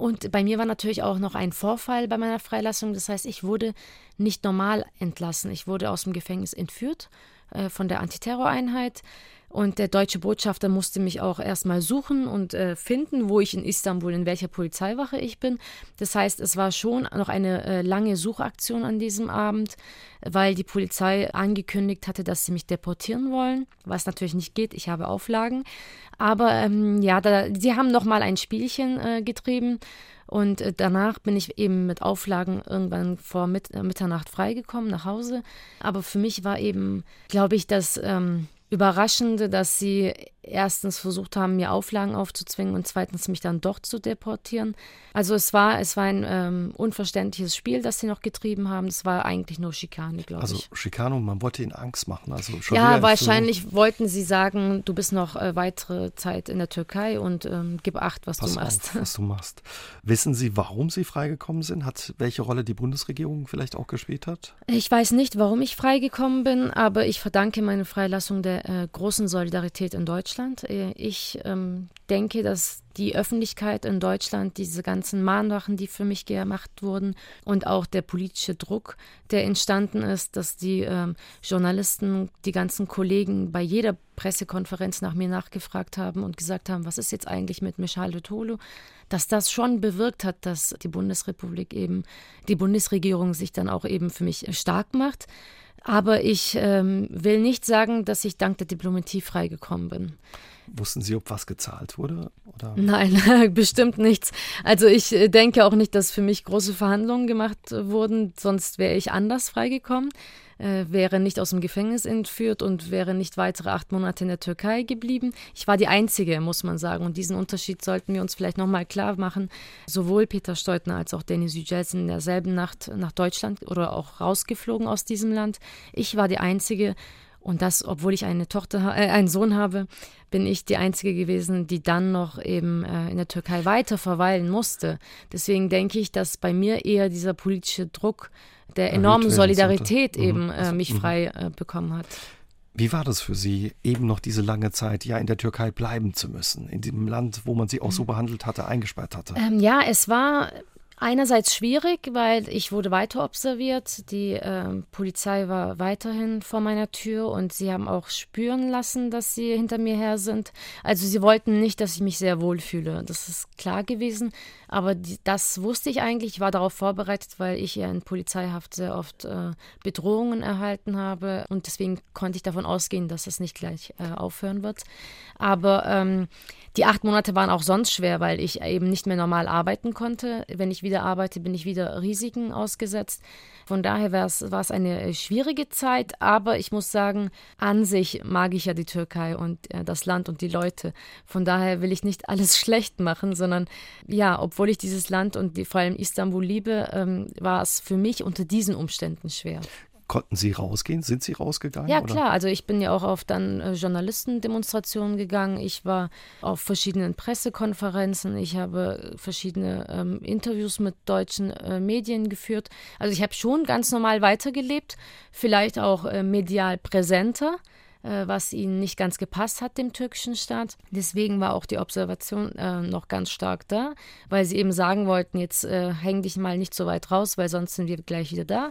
Speaker 3: Und bei mir war natürlich auch noch ein Vorfall bei meiner Freilassung. Das heißt, ich wurde nicht normal entlassen. Ich wurde aus dem Gefängnis entführt äh, von der Antiterroreinheit. Und der deutsche Botschafter musste mich auch erstmal suchen und äh, finden, wo ich in Istanbul, in welcher Polizeiwache ich bin. Das heißt, es war schon noch eine äh, lange Suchaktion an diesem Abend, weil die Polizei angekündigt hatte, dass sie mich deportieren wollen, was natürlich nicht geht. Ich habe Auflagen. Aber ähm, ja, da, sie haben noch mal ein Spielchen äh, getrieben. Und äh, danach bin ich eben mit Auflagen irgendwann vor Mit äh, Mitternacht freigekommen nach Hause. Aber für mich war eben, glaube ich, dass ähm, Überraschende, dass sie erstens versucht haben, mir Auflagen aufzuzwingen und zweitens mich dann doch zu deportieren. Also es war, es war ein ähm, unverständliches Spiel, das sie noch getrieben haben. Es war eigentlich nur Schikane, glaube
Speaker 2: also,
Speaker 3: ich.
Speaker 2: Also Schikane, man wollte ihnen Angst machen. Also
Speaker 3: ja, wahrscheinlich so wollten sie sagen, du bist noch äh, weitere Zeit in der Türkei und ähm, gib acht, was
Speaker 2: Pass
Speaker 3: du machst.
Speaker 2: Auf, was du machst. Wissen Sie, warum Sie freigekommen sind? Hat welche Rolle die Bundesregierung vielleicht auch gespielt hat?
Speaker 3: Ich weiß nicht, warum ich freigekommen bin, aber ich verdanke meine Freilassung der äh, großen Solidarität in Deutschland Deutschland. Äh, ich ähm, denke, dass die Öffentlichkeit in Deutschland, diese ganzen Mahnwachen, die für mich gemacht wurden und auch der politische Druck, der entstanden ist, dass die ähm, Journalisten, die ganzen Kollegen bei jeder Pressekonferenz nach mir nachgefragt haben und gesagt haben, was ist jetzt eigentlich mit Michal de Tolo, dass das schon bewirkt hat, dass die Bundesrepublik eben, die Bundesregierung sich dann auch eben für mich stark macht. Aber ich ähm, will nicht sagen, dass ich dank der Diplomatie freigekommen bin.
Speaker 2: Wussten Sie, ob was gezahlt wurde? Oder?
Speaker 3: Nein, bestimmt nichts. Also ich äh, denke auch nicht, dass für mich große Verhandlungen gemacht wurden, sonst wäre ich anders freigekommen äh, wäre nicht aus dem Gefängnis entführt und wäre nicht weitere acht Monate in der Türkei geblieben. Ich war die Einzige, muss man sagen. Und diesen Unterschied sollten wir uns vielleicht nochmal klar machen. Sowohl Peter Steutner als auch Denis Yücel sind in derselben Nacht nach Deutschland oder auch rausgeflogen aus diesem Land. Ich war die Einzige, und das, obwohl ich eine Tochter, äh, einen Sohn habe, bin ich die Einzige gewesen, die dann noch eben äh, in der Türkei weiter verweilen musste. Deswegen denke ich, dass bei mir eher dieser politische Druck der enormen Solidarität sollte. eben mhm. äh, mich mhm. frei äh, bekommen hat.
Speaker 2: Wie war das für Sie, eben noch diese lange Zeit ja in der Türkei bleiben zu müssen, in dem Land, wo man Sie auch so mhm. behandelt hatte, eingesperrt hatte?
Speaker 3: Ähm, ja, es war Einerseits schwierig, weil ich wurde weiter observiert. Die äh, Polizei war weiterhin vor meiner Tür und sie haben auch spüren lassen, dass sie hinter mir her sind. Also sie wollten nicht, dass ich mich sehr wohl fühle. Das ist klar gewesen. Aber die, das wusste ich eigentlich. Ich war darauf vorbereitet, weil ich ja in Polizeihaft sehr oft äh, Bedrohungen erhalten habe. Und deswegen konnte ich davon ausgehen, dass es nicht gleich äh, aufhören wird. Aber ähm, die acht Monate waren auch sonst schwer, weil ich eben nicht mehr normal arbeiten konnte. Wenn ich wieder arbeite, bin ich wieder Risiken ausgesetzt. Von daher war es eine äh, schwierige Zeit, aber ich muss sagen, an sich mag ich ja die Türkei und äh, das Land und die Leute. Von daher will ich nicht alles schlecht machen, sondern ja, obwohl ich dieses Land und die, vor allem Istanbul liebe, ähm, war es für mich unter diesen Umständen schwer.
Speaker 2: Konnten Sie rausgehen? Sind Sie rausgegangen?
Speaker 3: Ja, oder? klar. Also ich bin ja auch auf dann äh, Journalistendemonstrationen gegangen. Ich war auf verschiedenen Pressekonferenzen. Ich habe verschiedene ähm, Interviews mit deutschen äh, Medien geführt. Also ich habe schon ganz normal weitergelebt, vielleicht auch äh, medial präsenter äh, was ihnen nicht ganz gepasst hat, dem türkischen Staat. Deswegen war auch die Observation äh, noch ganz stark da, weil sie eben sagen wollten, jetzt äh, häng dich mal nicht so weit raus, weil sonst sind wir gleich wieder da.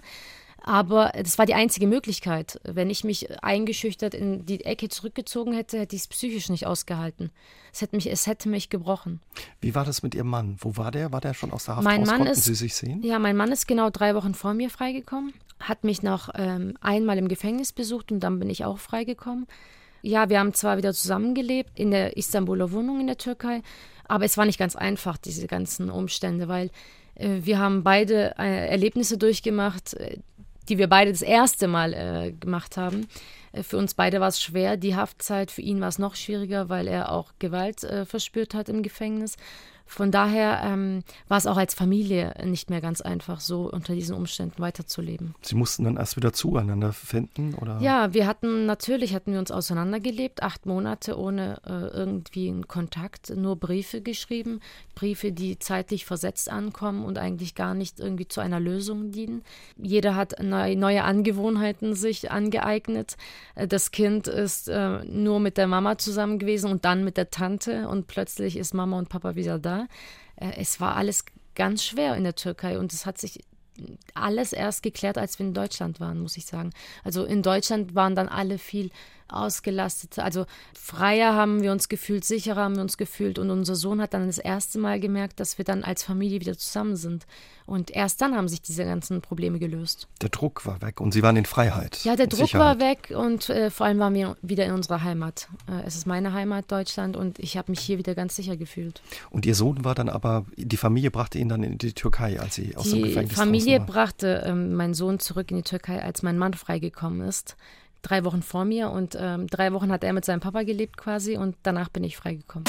Speaker 3: Aber das war die einzige Möglichkeit. Wenn ich mich eingeschüchtert in die Ecke zurückgezogen hätte, hätte ich es psychisch nicht ausgehalten. Es hätte, mich, es hätte mich gebrochen.
Speaker 2: Wie war das mit Ihrem Mann? Wo war der? War der schon aus der Haft
Speaker 3: mein raus? Mann
Speaker 2: Konnten
Speaker 3: ist,
Speaker 2: Sie sich sehen?
Speaker 3: Ja, mein Mann ist genau drei Wochen vor mir freigekommen, hat mich noch ähm, einmal im Gefängnis besucht und dann bin ich auch freigekommen. Ja, wir haben zwar wieder zusammengelebt in der Istanbuler Wohnung in der Türkei, aber es war nicht ganz einfach, diese ganzen Umstände, weil äh, wir haben beide äh, Erlebnisse durchgemacht, äh, die wir beide das erste Mal äh, gemacht haben. Äh, für uns beide war es schwer. Die Haftzeit, für ihn war es noch schwieriger, weil er auch Gewalt äh, verspürt hat im Gefängnis. Von daher ähm, war es auch als Familie nicht mehr ganz einfach, so unter diesen Umständen weiterzuleben.
Speaker 2: Sie mussten dann erst wieder zueinander finden, oder?
Speaker 3: Ja, wir hatten natürlich hatten wir uns auseinandergelebt, acht Monate ohne äh, irgendwie einen Kontakt, nur Briefe geschrieben, Briefe, die zeitlich versetzt ankommen und eigentlich gar nicht irgendwie zu einer Lösung dienen. Jeder hat neu, neue Angewohnheiten sich angeeignet. Äh, das Kind ist äh, nur mit der Mama zusammen gewesen und dann mit der Tante und plötzlich ist Mama und Papa wieder da. Äh, es war alles ganz schwer in der Türkei und es hat sich alles erst geklärt, als wir in Deutschland waren, muss ich sagen. Also in Deutschland waren dann alle viel ausgelastet. Also freier haben wir uns gefühlt, sicherer haben wir uns gefühlt. Und unser Sohn hat dann das erste Mal gemerkt, dass wir dann als Familie wieder zusammen sind. Und erst dann haben sich diese ganzen Probleme gelöst.
Speaker 2: Der Druck war weg und Sie waren in Freiheit.
Speaker 3: Ja, der Druck Sicherheit. war weg und äh, vor allem waren wir wieder in unserer Heimat. Äh, es ist meine Heimat, Deutschland, und ich habe mich hier wieder ganz sicher gefühlt.
Speaker 2: Und Ihr Sohn war dann aber, die Familie brachte ihn dann in die Türkei, als Sie aus
Speaker 3: die
Speaker 2: dem Gefängnis
Speaker 3: Die Familie brachte ähm, meinen Sohn zurück in die Türkei, als mein Mann freigekommen ist drei Wochen vor mir und ähm, drei Wochen hat er mit seinem Papa gelebt quasi und danach bin ich freigekommen.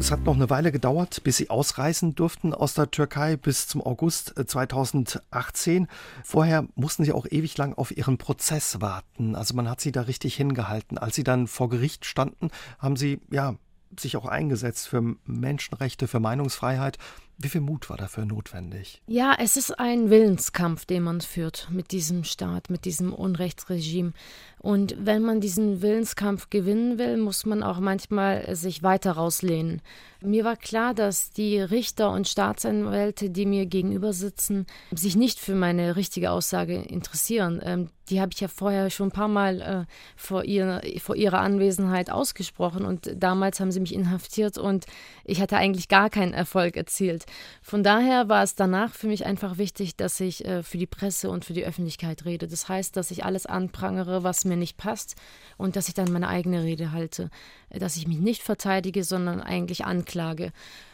Speaker 2: Es hat noch eine Weile gedauert, bis Sie ausreisen durften aus der Türkei bis zum August 2018. Äh, Vorher mussten Sie auch ewig lang auf Ihren Prozess warten. Also man hat Sie da richtig hingehalten. Als Sie dann vor Gericht standen, haben Sie ja sich auch eingesetzt für Menschenrechte, für Meinungsfreiheit. Wie viel Mut war dafür notwendig?
Speaker 3: Ja, es ist ein Willenskampf, den man führt mit diesem Staat, mit diesem Unrechtsregime. Und wenn man diesen Willenskampf gewinnen will, muss man auch manchmal sich weiter rauslehnen. Mir war klar, dass die Richter und Staatsanwälte, die mir gegenüber sitzen, sich nicht für meine richtige Aussage interessieren. Ähm, die habe ich ja vorher schon ein paar Mal äh, vor, ihr, vor ihrer Anwesenheit ausgesprochen und damals haben sie mich inhaftiert und ich hatte eigentlich gar keinen Erfolg erzielt. Von daher war es danach für mich einfach wichtig, dass ich äh, für die Presse und für die Öffentlichkeit rede. Das heißt, dass ich alles anprangere, was mir nicht passt und dass ich dann meine eigene Rede halte. Dass ich mich nicht verteidige, sondern eigentlich anklage.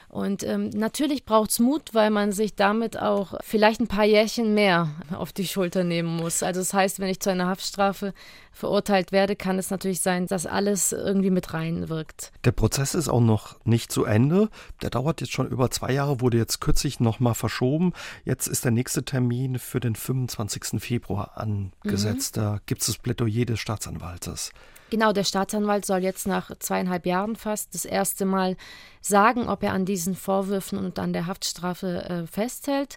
Speaker 3: Und ähm, natürlich braucht es Mut, weil man sich damit auch vielleicht ein paar Jährchen mehr auf die Schulter nehmen muss. Also das heißt, wenn ich zu einer Haftstrafe verurteilt werde, kann es natürlich sein, dass alles irgendwie mit reinwirkt.
Speaker 2: Der Prozess ist auch noch nicht zu Ende. Der dauert jetzt schon über zwei Jahre, wurde jetzt kürzlich nochmal verschoben. Jetzt ist der nächste Termin für den 25. Februar angesetzt. Mhm. Da gibt es das Plädoyer des Staatsanwaltes.
Speaker 3: Genau, der Staatsanwalt soll jetzt nach zweieinhalb Jahren fast das erste Mal sagen, ob er an diesen Vorwürfen und an der Haftstrafe äh, festhält.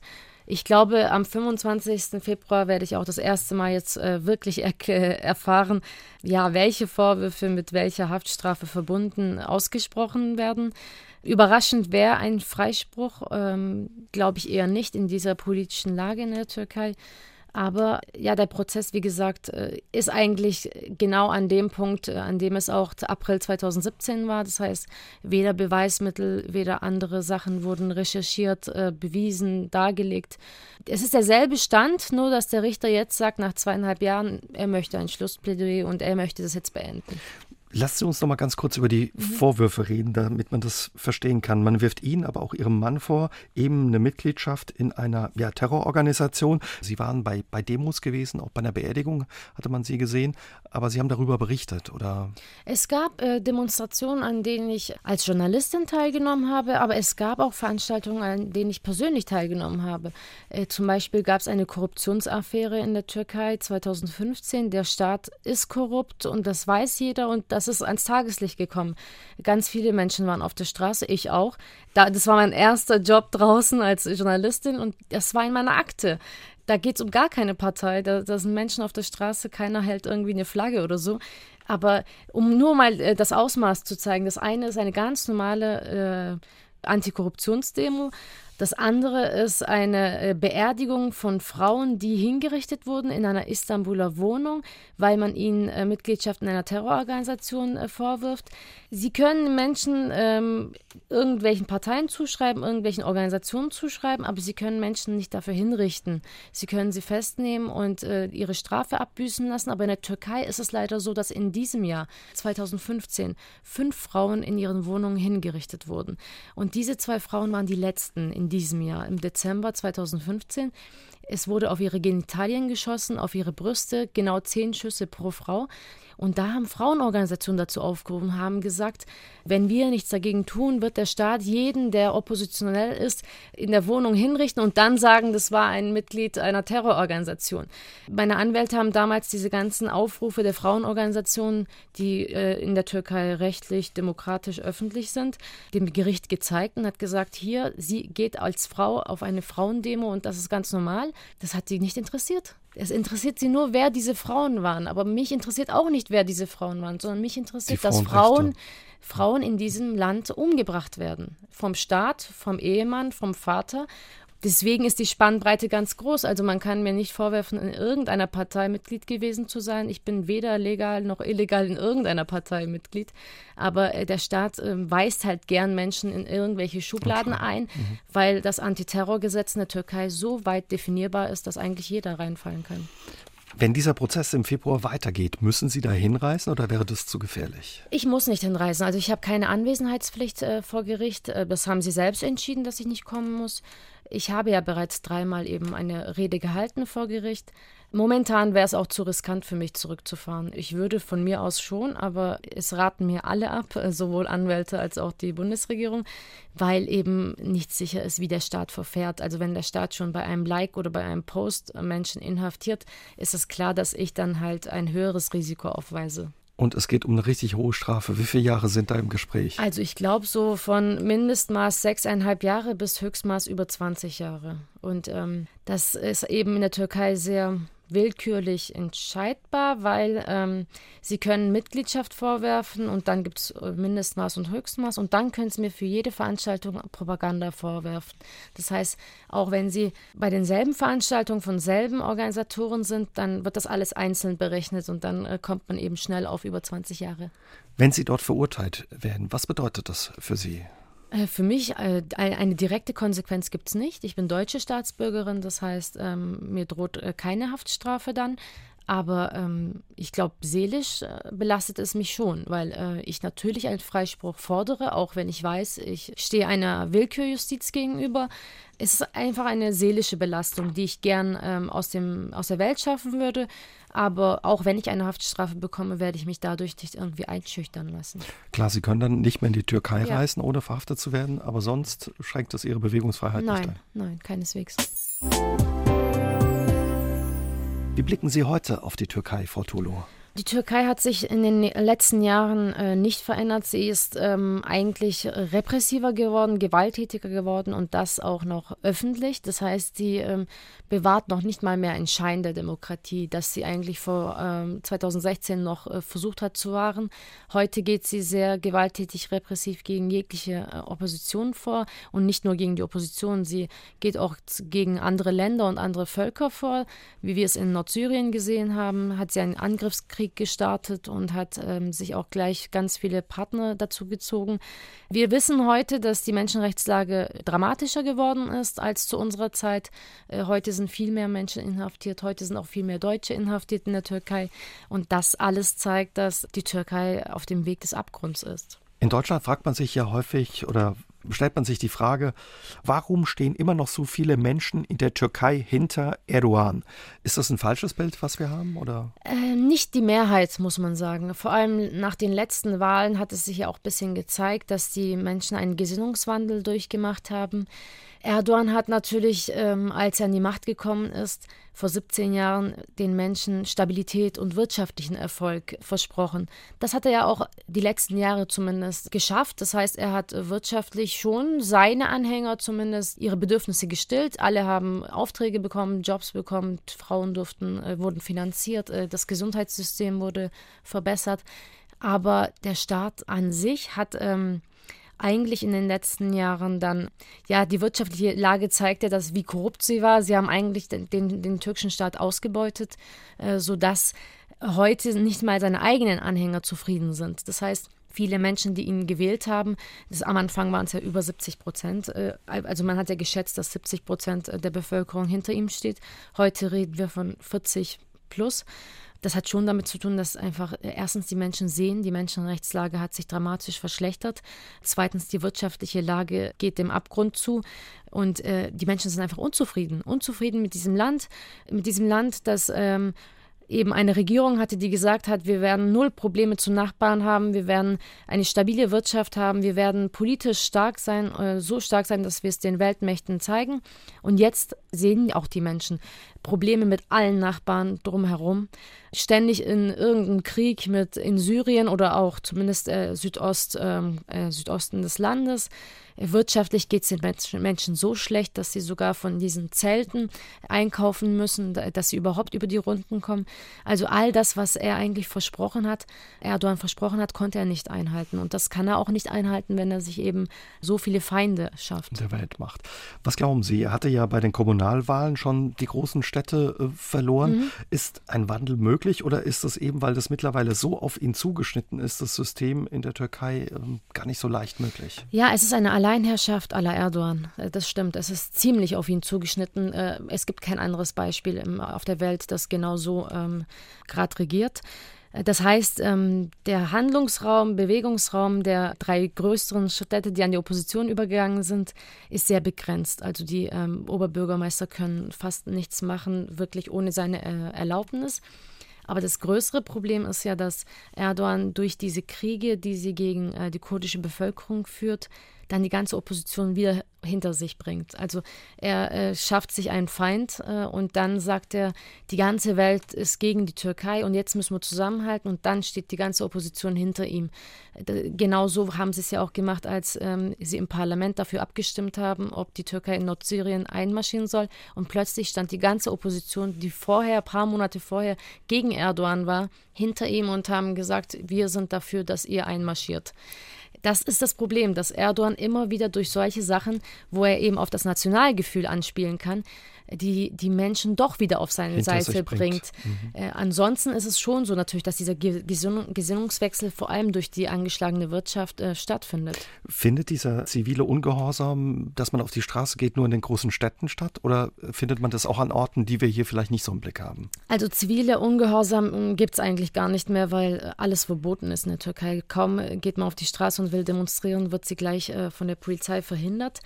Speaker 3: Ich glaube, am 25. Februar werde ich auch das erste Mal jetzt äh, wirklich er erfahren, ja, welche Vorwürfe mit welcher Haftstrafe verbunden ausgesprochen werden. Überraschend wäre ein Freispruch, ähm, glaube ich eher nicht in dieser politischen Lage in der Türkei. Aber ja, der Prozess, wie gesagt, äh, ist eigentlich genau an dem Punkt, äh, an dem es auch April 2017 war. Das heißt, weder Beweismittel, weder andere Sachen wurden recherchiert, äh, bewiesen, dargelegt. Es ist derselbe Stand, nur dass der Richter jetzt sagt, nach zweieinhalb Jahren, er möchte ein Schlussplädoyer und er möchte das jetzt beenden.
Speaker 2: Lassen Sie uns noch mal ganz kurz über die mhm. Vorwürfe reden, damit man das verstehen kann. Man wirft Ihnen, aber auch Ihrem Mann vor, eben eine Mitgliedschaft in einer ja, Terrororganisation. Sie waren bei, bei Demos gewesen, auch bei einer Beerdigung hatte man Sie gesehen, aber Sie haben darüber berichtet, oder?
Speaker 3: Es gab äh, Demonstrationen, an denen ich als Journalistin teilgenommen habe, aber es gab auch Veranstaltungen, an denen ich persönlich teilgenommen habe. Äh, zum Beispiel gab es eine Korruptionsaffäre in der Türkei 2015. Der Staat ist korrupt und das weiß jeder und das das ist ans Tageslicht gekommen. Ganz viele Menschen waren auf der Straße, ich auch. Da, das war mein erster Job draußen als Journalistin und das war in meiner Akte. Da geht es um gar keine Partei. Da, da sind Menschen auf der Straße, keiner hält irgendwie eine Flagge oder so. Aber um nur mal äh, das Ausmaß zu zeigen, das eine ist eine ganz normale äh, Antikorruptionsdemo das andere ist eine äh, Beerdigung von Frauen, die hingerichtet wurden in einer Istanbuler Wohnung, weil man ihnen äh, Mitgliedschaft in einer Terrororganisation äh, vorwirft. Sie können Menschen ähm, irgendwelchen Parteien zuschreiben, irgendwelchen Organisationen zuschreiben, aber sie können Menschen nicht dafür hinrichten. Sie können sie festnehmen und äh, ihre Strafe abbüßen lassen. Aber in der Türkei ist es leider so, dass in diesem Jahr, 2015, fünf Frauen in ihren Wohnungen hingerichtet wurden. Und diese zwei Frauen waren die letzten in diesem Jahr, im Dezember 2015. Es wurde auf ihre Genitalien geschossen, auf ihre Brüste, genau zehn Schüsse pro Frau. Und da haben Frauenorganisationen dazu aufgerufen, haben gesagt, wenn wir nichts dagegen tun, wird der Staat jeden, der oppositionell ist, in der Wohnung hinrichten und dann sagen, das war ein Mitglied einer Terrororganisation. Meine Anwälte haben damals diese ganzen Aufrufe der Frauenorganisationen, die äh, in der Türkei rechtlich, demokratisch, öffentlich sind, dem Gericht gezeigt und hat gesagt, hier, sie geht als Frau auf eine Frauendemo und das ist ganz normal. Das hat sie nicht interessiert. Es interessiert sie nur, wer diese Frauen waren. Aber mich interessiert auch nicht, wer diese Frauen waren, sondern mich interessiert, dass Frauen, Frauen in diesem Land umgebracht werden. Vom Staat, vom Ehemann, vom Vater. Deswegen ist die Spannbreite ganz groß. Also man kann mir nicht vorwerfen, in irgendeiner Partei Mitglied gewesen zu sein. Ich bin weder legal noch illegal in irgendeiner Partei Mitglied. Aber äh, der Staat äh, weist halt gern Menschen in irgendwelche Schubladen okay. ein, mhm. weil das Antiterrorgesetz in der Türkei so weit definierbar ist, dass eigentlich jeder reinfallen kann.
Speaker 2: Wenn dieser Prozess im Februar weitergeht, müssen Sie da hinreisen oder wäre das zu gefährlich?
Speaker 3: Ich muss nicht hinreisen. Also ich habe keine Anwesenheitspflicht äh, vor Gericht. Äh, das haben Sie selbst entschieden, dass ich nicht kommen muss. Ich habe ja bereits dreimal eben eine Rede gehalten vor Gericht. Momentan wäre es auch zu riskant für mich zurückzufahren. Ich würde von mir aus schon, aber es raten mir alle ab, äh, sowohl Anwälte als auch die Bundesregierung, weil eben nicht sicher ist, wie der Staat verfährt. Also wenn der Staat schon bei einem Like oder bei einem Post Menschen inhaftiert, ist es klar, dass ich dann halt ein höheres Risiko aufweise.
Speaker 2: Und es geht um eine richtig hohe Strafe. Wie viele Jahre sind da im Gespräch?
Speaker 3: Also ich glaube so von Mindestmaß sechseinhalb Jahre bis Höchstmaß über 20 Jahre. Und ähm, das ist eben in der Türkei sehr willkürlich entscheidbar, weil ähm, sie können Mitgliedschaft vorwerfen und dann gibt es äh, Mindestmaß und Höchstmaß und dann können sie mir für jede Veranstaltung Propaganda vorwerfen. Das heißt, auch wenn sie bei denselben Veranstaltungen von selben Organisatoren sind, dann wird das alles einzeln berechnet und dann äh, kommt man eben schnell auf über 20 Jahre.
Speaker 2: Wenn Sie dort verurteilt werden, was bedeutet das für Sie?
Speaker 3: Äh, für mich äh, eine direkte Konsequenz gibt es nicht. Ich bin deutsche Staatsbürgerin, das heißt, ähm, mir droht äh, keine Haftstrafe dann. Aber ähm, ich glaube, seelisch belastet es mich schon, weil ich natürlich einen Freispruch fordere, auch wenn ich weiß, ich stehe einer Willkürjustiz gegenüber. Es ist einfach eine seelische Belastung, die ich gern ähm, aus, dem, aus der Welt schaffen würde. Aber auch wenn ich eine Haftstrafe bekomme, werde ich mich dadurch nicht irgendwie einschüchtern lassen.
Speaker 2: Klar, Sie können dann nicht mehr in die Türkei ja. reisen, ohne verhaftet zu werden, aber sonst schränkt das Ihre Bewegungsfreiheit
Speaker 3: nein,
Speaker 2: nicht ein.
Speaker 3: Nein, keineswegs.
Speaker 2: Wie blicken Sie heute auf die Türkei, Frau Tolo?
Speaker 3: Die Türkei hat sich in den letzten Jahren äh, nicht verändert. Sie ist ähm, eigentlich repressiver geworden, gewalttätiger geworden und das auch noch öffentlich. Das heißt, sie ähm, bewahrt noch nicht mal mehr einen Schein der Demokratie, das sie eigentlich vor ähm, 2016 noch äh, versucht hat zu wahren. Heute geht sie sehr gewalttätig, repressiv gegen jegliche äh, Opposition vor und nicht nur gegen die Opposition. Sie geht auch gegen andere Länder und andere Völker vor. Wie wir es in Nordsyrien gesehen haben, hat sie einen Angriffskrieg Krieg gestartet und hat ähm, sich auch gleich ganz viele Partner dazu gezogen. Wir wissen heute, dass die Menschenrechtslage dramatischer geworden ist als zu unserer Zeit. Äh, heute sind viel mehr Menschen inhaftiert, heute sind auch viel mehr Deutsche inhaftiert in der Türkei. Und das alles zeigt, dass die Türkei auf dem Weg des Abgrunds ist.
Speaker 2: In Deutschland fragt man sich ja häufig oder stellt man sich die Frage, warum stehen immer noch so viele Menschen in der Türkei hinter Erdogan? Ist das ein falsches Bild, was wir haben? Oder?
Speaker 3: Äh, nicht die Mehrheit, muss man sagen. Vor allem nach den letzten Wahlen hat es sich ja auch ein bisschen gezeigt, dass die Menschen einen Gesinnungswandel durchgemacht haben. Erdogan hat natürlich, ähm, als er an die Macht gekommen ist, vor 17 Jahren den Menschen Stabilität und wirtschaftlichen Erfolg versprochen. Das hat er ja auch die letzten Jahre zumindest geschafft. Das heißt, er hat wirtschaftlich schon seine Anhänger zumindest ihre Bedürfnisse gestillt. Alle haben Aufträge bekommen, Jobs bekommen, Frauen durften, äh, wurden finanziert, äh, das Gesundheitssystem wurde verbessert. Aber der Staat an sich hat ähm, eigentlich in den letzten Jahren dann, ja, die wirtschaftliche Lage zeigte, dass wie korrupt sie war. Sie haben eigentlich den, den, den türkischen Staat ausgebeutet, äh, sodass heute nicht mal seine eigenen Anhänger zufrieden sind. Das heißt, viele Menschen, die ihn gewählt haben, das, am Anfang waren es ja über 70 Prozent, äh, also man hat ja geschätzt, dass 70 Prozent der Bevölkerung hinter ihm steht. Heute reden wir von 40 plus. Das hat schon damit zu tun, dass einfach äh, erstens die Menschen sehen, die Menschenrechtslage hat sich dramatisch verschlechtert. Zweitens, die wirtschaftliche Lage geht dem Abgrund zu. Und äh, die Menschen sind einfach unzufrieden. Unzufrieden mit diesem Land, mit diesem Land, das ähm, eben eine Regierung hatte, die gesagt hat, wir werden null Probleme zu Nachbarn haben, wir werden eine stabile Wirtschaft haben, wir werden politisch stark sein, äh, so stark sein, dass wir es den Weltmächten zeigen. Und jetzt sehen auch die Menschen Probleme mit allen Nachbarn drumherum. Ständig in irgendeinem Krieg mit in Syrien oder auch zumindest äh, Südost, ähm, äh, Südosten des Landes Wirtschaftlich geht es den Menschen so schlecht, dass sie sogar von diesen Zelten einkaufen müssen, dass sie überhaupt über die Runden kommen. Also all das, was er eigentlich versprochen hat, Erdogan versprochen hat, konnte er nicht einhalten. Und das kann er auch nicht einhalten, wenn er sich eben so viele Feinde schafft.
Speaker 2: Der Welt macht. Was glauben Sie? Er hatte ja bei den Kommunalwahlen schon die großen Städte äh, verloren. Mhm. Ist ein Wandel möglich oder ist es eben, weil das mittlerweile so auf ihn zugeschnitten ist, das System in der Türkei äh, gar nicht so leicht möglich?
Speaker 3: Ja, es ist eine Allein Alleinherrschaft aller Erdogan. Äh, das stimmt. Es ist ziemlich auf ihn zugeschnitten. Äh, es gibt kein anderes Beispiel auf der Welt, das genau so ähm, gerade regiert. Äh, das heißt, ähm, der Handlungsraum, Bewegungsraum der drei größeren Städte, die an die Opposition übergegangen sind, ist sehr begrenzt. Also die ähm, Oberbürgermeister können fast nichts machen, wirklich ohne seine Erlaubnis. Aber das größere Problem ist ja, dass Erdogan durch diese Kriege, die sie gegen äh, die kurdische Bevölkerung führt, dann die ganze Opposition wieder hinter sich bringt. Also er äh, schafft sich einen Feind äh, und dann sagt er, die ganze Welt ist gegen die Türkei und jetzt müssen wir zusammenhalten und dann steht die ganze Opposition hinter ihm. D genauso haben sie es ja auch gemacht, als ähm, sie im Parlament dafür abgestimmt haben, ob die Türkei in Nordsyrien einmarschieren soll und plötzlich stand die ganze Opposition, die vorher, paar Monate vorher gegen Erdogan war, hinter ihm und haben gesagt, wir sind dafür, dass ihr einmarschiert. Das ist das Problem, dass Erdogan immer wieder durch solche Sachen, wo er eben auf das Nationalgefühl anspielen kann, die, die Menschen doch wieder auf seine Hinter Seite bringt. Mhm. Äh, ansonsten ist es schon so natürlich, dass dieser Gesinnung, Gesinnungswechsel vor allem durch die angeschlagene Wirtschaft äh, stattfindet.
Speaker 2: Findet dieser zivile Ungehorsam, dass man auf die Straße geht, nur in den großen Städten statt? Oder findet man das auch an Orten, die wir hier vielleicht nicht so im Blick haben?
Speaker 3: Also zivile Ungehorsam hm, gibt es eigentlich gar nicht mehr, weil äh, alles verboten ist in der Türkei. Kaum äh, geht man auf die Straße und will demonstrieren, wird sie gleich äh, von der Polizei verhindert.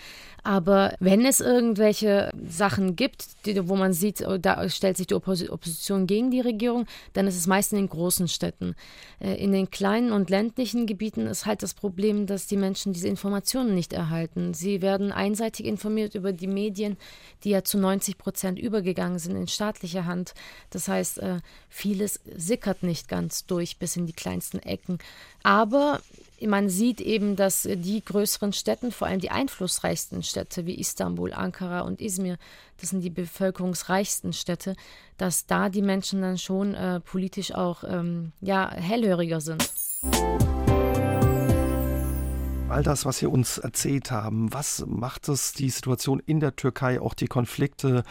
Speaker 3: Aber wenn es irgendwelche Sachen gibt, die, wo man sieht, oh, da stellt sich die Opposition gegen die Regierung, dann ist es meist in den großen Städten. Äh, in den kleinen und ländlichen Gebieten ist halt das Problem, dass die Menschen diese Informationen nicht erhalten. Sie werden einseitig informiert über die Medien, die ja zu 90 Prozent übergegangen sind in staatlicher Hand. Das heißt, äh, vieles sickert nicht ganz durch bis in die kleinsten Ecken. Aber man sieht eben, dass die größeren Städte, vor allem die einflussreichsten Städte wie Istanbul, Ankara und Izmir, das sind die bevölkerungsreichsten Städte, dass da die Menschen dann schon äh, politisch auch ähm, ja, hellhöriger sind.
Speaker 2: All das, was Sie uns erzählt haben, was macht es die Situation in der Türkei, auch die Konflikte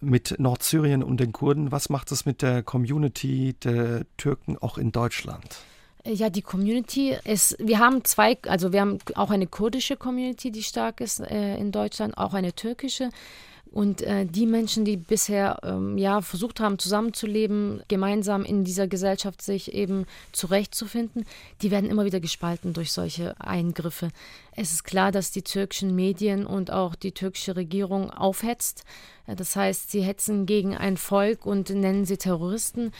Speaker 2: mit Nordsyrien und den Kurden, was macht es mit der Community der Türken auch in Deutschland?
Speaker 3: Ja, die Community ist, wir haben zwei, also wir haben auch eine kurdische Community, die stark ist äh, in Deutschland, auch eine türkische. Und äh, die Menschen, die bisher ähm, ja versucht haben, zusammenzuleben, gemeinsam in dieser Gesellschaft sich eben zurechtzufinden, die werden immer wieder gespalten durch solche Eingriffe. Es ist klar, dass die türkischen Medien und auch die türkische Regierung aufhetzt. Das heißt, sie hetzen gegen ein Volk und nennen sie Terroristen